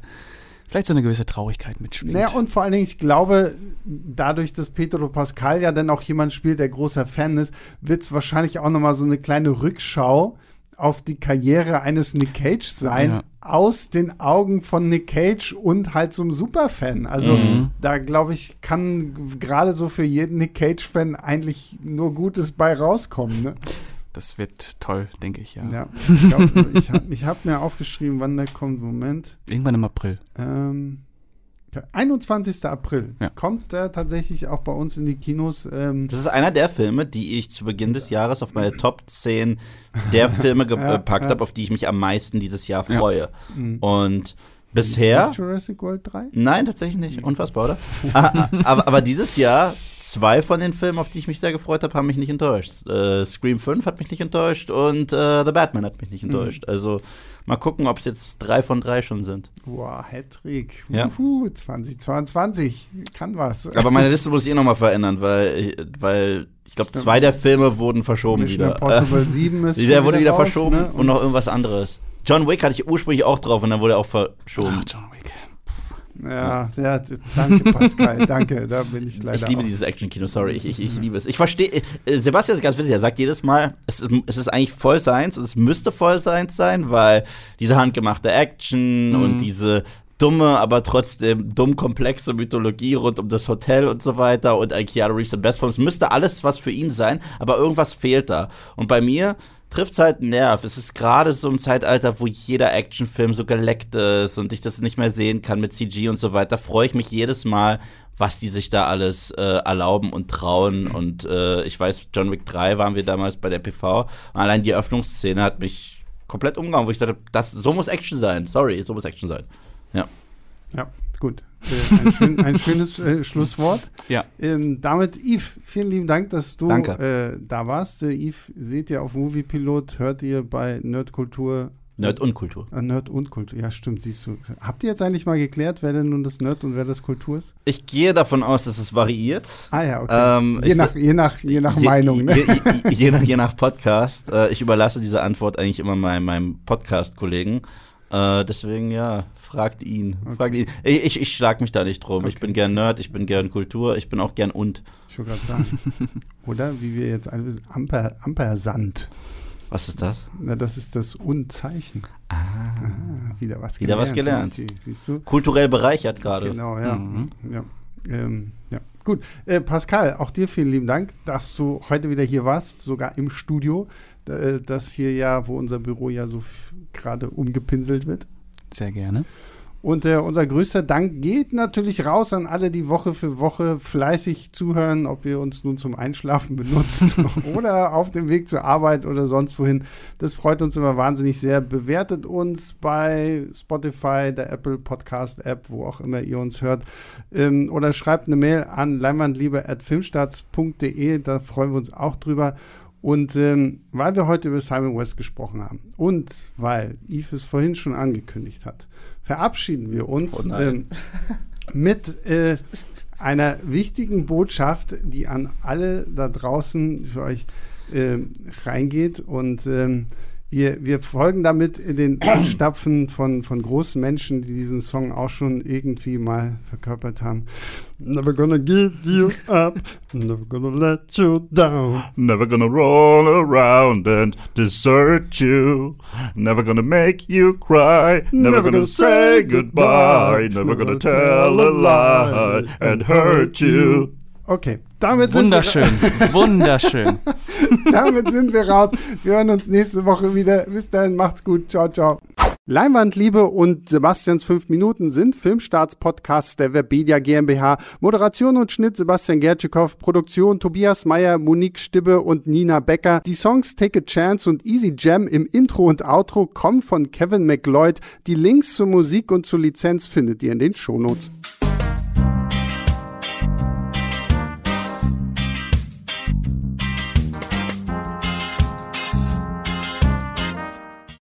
vielleicht so eine gewisse Traurigkeit mitspielt. Naja, und vor allen Dingen, ich glaube, dadurch, dass Pedro Pascal ja dann auch jemand spielt, der großer Fan ist, wird es wahrscheinlich auch nochmal so eine kleine Rückschau auf die Karriere eines Nick Cage sein, ja. aus den Augen von Nick Cage und halt zum Superfan. Also mhm. da glaube ich, kann gerade so für jeden Nick Cage-Fan eigentlich nur Gutes bei rauskommen. Ne? Das wird toll, denke ich, ja. Ja, ich, glaub, ich habe hab mir aufgeschrieben, wann der kommt. Moment. Irgendwann im April. Ähm, 21. April ja. kommt der tatsächlich auch bei uns in die Kinos. Ähm das ist einer der Filme, die ich zu Beginn des Jahres auf meine Top 10 der Filme gepackt ja, ja. habe, auf die ich mich am meisten dieses Jahr freue. Mhm. Und bisher. Nicht Jurassic World 3? Nein, tatsächlich nicht. Unfassbar, oder? Ah, ah, aber, aber dieses Jahr zwei von den Filmen, auf die ich mich sehr gefreut habe, haben mich nicht enttäuscht. Äh, Scream 5 hat mich nicht enttäuscht und äh, The Batman hat mich nicht mhm. enttäuscht. Mhm. Also mal gucken, ob es jetzt drei von drei schon sind. Wow, Hattrick. Ja. Uhu, 2022. Kann was. Aber meine Liste muss ich eh nochmal verändern, weil, weil ich glaube, zwei der Filme wurden verschoben Mission wieder. Impossible 7 ist Der wurde wieder raus, verschoben ne? und noch irgendwas anderes. John Wick hatte ich ursprünglich auch drauf und dann wurde er auch verschoben. Ach, John Wick. Ja, ja, danke Pascal, danke, da bin ich leider. Ich liebe auch. dieses Action-Kino, sorry, ich, ich, ich liebe es. Ich verstehe, äh, Sebastian ist ganz witzig, er sagt jedes Mal, es ist, es ist eigentlich voll Science, es müsste voll Science sein, weil diese handgemachte Action mhm. und diese dumme, aber trotzdem dumm komplexe Mythologie rund um das Hotel und so weiter und ein Keanu Reeves in Bestform, es müsste alles was für ihn sein, aber irgendwas fehlt da. Und bei mir trifft halt einen Nerv. Es ist gerade so im Zeitalter, wo jeder Actionfilm so geleckt ist und ich das nicht mehr sehen kann mit CG und so weiter, freue ich mich jedes Mal, was die sich da alles äh, erlauben und trauen. Und äh, ich weiß, John Wick 3 waren wir damals bei der PV. Und allein die Öffnungsszene hat mich komplett umgehauen, wo ich dachte, das, so muss Action sein. Sorry, so muss Action sein. Ja. Ja, gut. Äh, ein, schön, ein, schönes äh, Schlusswort. Ja. Ähm, damit, Yves, vielen lieben Dank, dass du äh, da warst. Äh, Yves, seht ihr auf Moviepilot, hört ihr bei Nerdkultur. Nerd und Kultur. Äh, Nerd und Kultur, ja, stimmt, siehst du. Habt ihr jetzt eigentlich mal geklärt, wer denn nun das Nerd und wer das Kultur ist? Ich gehe davon aus, dass es variiert. Ah ja, okay. Ähm, je, nach, je, nach, je nach je, Meinung, ne? Je, je, je, nach, je nach Podcast. Äh, ich überlasse diese Antwort eigentlich immer meinem, meinem Podcast-Kollegen. Äh, deswegen, ja, fragt ihn. Okay. Fragt ihn. Ich, ich schlag mich da nicht drum. Okay. Ich bin gern Nerd, ich bin gern Kultur, ich bin auch gern und. Ich wollte gerade sagen. Oder wie wir jetzt alle wissen, Amper, Ampersand. Was ist das? Na, das ist das Unzeichen. Ah. ah wieder was wieder gelernt. was gelernt. Sie, siehst du? Kulturell bereichert gerade. Genau, ja. Mhm. ja. Ähm, ja. Gut, äh, Pascal, auch dir vielen lieben Dank, dass du heute wieder hier warst, sogar im Studio. Äh, das hier ja, wo unser Büro ja so gerade umgepinselt wird. Sehr gerne. Und äh, unser größter Dank geht natürlich raus an alle, die Woche für Woche fleißig zuhören, ob ihr uns nun zum Einschlafen benutzt oder auf dem Weg zur Arbeit oder sonst wohin. Das freut uns immer wahnsinnig sehr. Bewertet uns bei Spotify, der Apple Podcast App, wo auch immer ihr uns hört. Ähm, oder schreibt eine Mail an leinwandliebe.filmstarts.de, da freuen wir uns auch drüber. Und ähm, weil wir heute über Simon West gesprochen haben und weil Yves es vorhin schon angekündigt hat, verabschieden wir uns oh ähm, mit äh, einer wichtigen Botschaft, die an alle da draußen für euch äh, reingeht. Und ähm, wir, wir folgen damit in den Fußstapfen von, von großen Menschen, die diesen Song auch schon irgendwie mal verkörpert haben. Never gonna give you up, never gonna let you down. Never gonna roll around and desert you. Never gonna make you cry. Never, never gonna say goodbye. Never gonna tell a lie and hurt you. Okay, damit wunderschön, sind wir wunderschön. damit sind wir raus. Wir hören uns nächste Woche wieder. Bis dahin, macht's gut. Ciao, ciao. Leinwandliebe und Sebastians 5 Minuten sind Filmstarts-Podcasts der Webedia GmbH. Moderation und Schnitt Sebastian Gertschikow, Produktion Tobias Meyer, Monique Stibbe und Nina Becker. Die Songs Take a Chance und Easy Jam im Intro und Outro kommen von Kevin McLeod. Die Links zur Musik und zur Lizenz findet ihr in den Shownotes.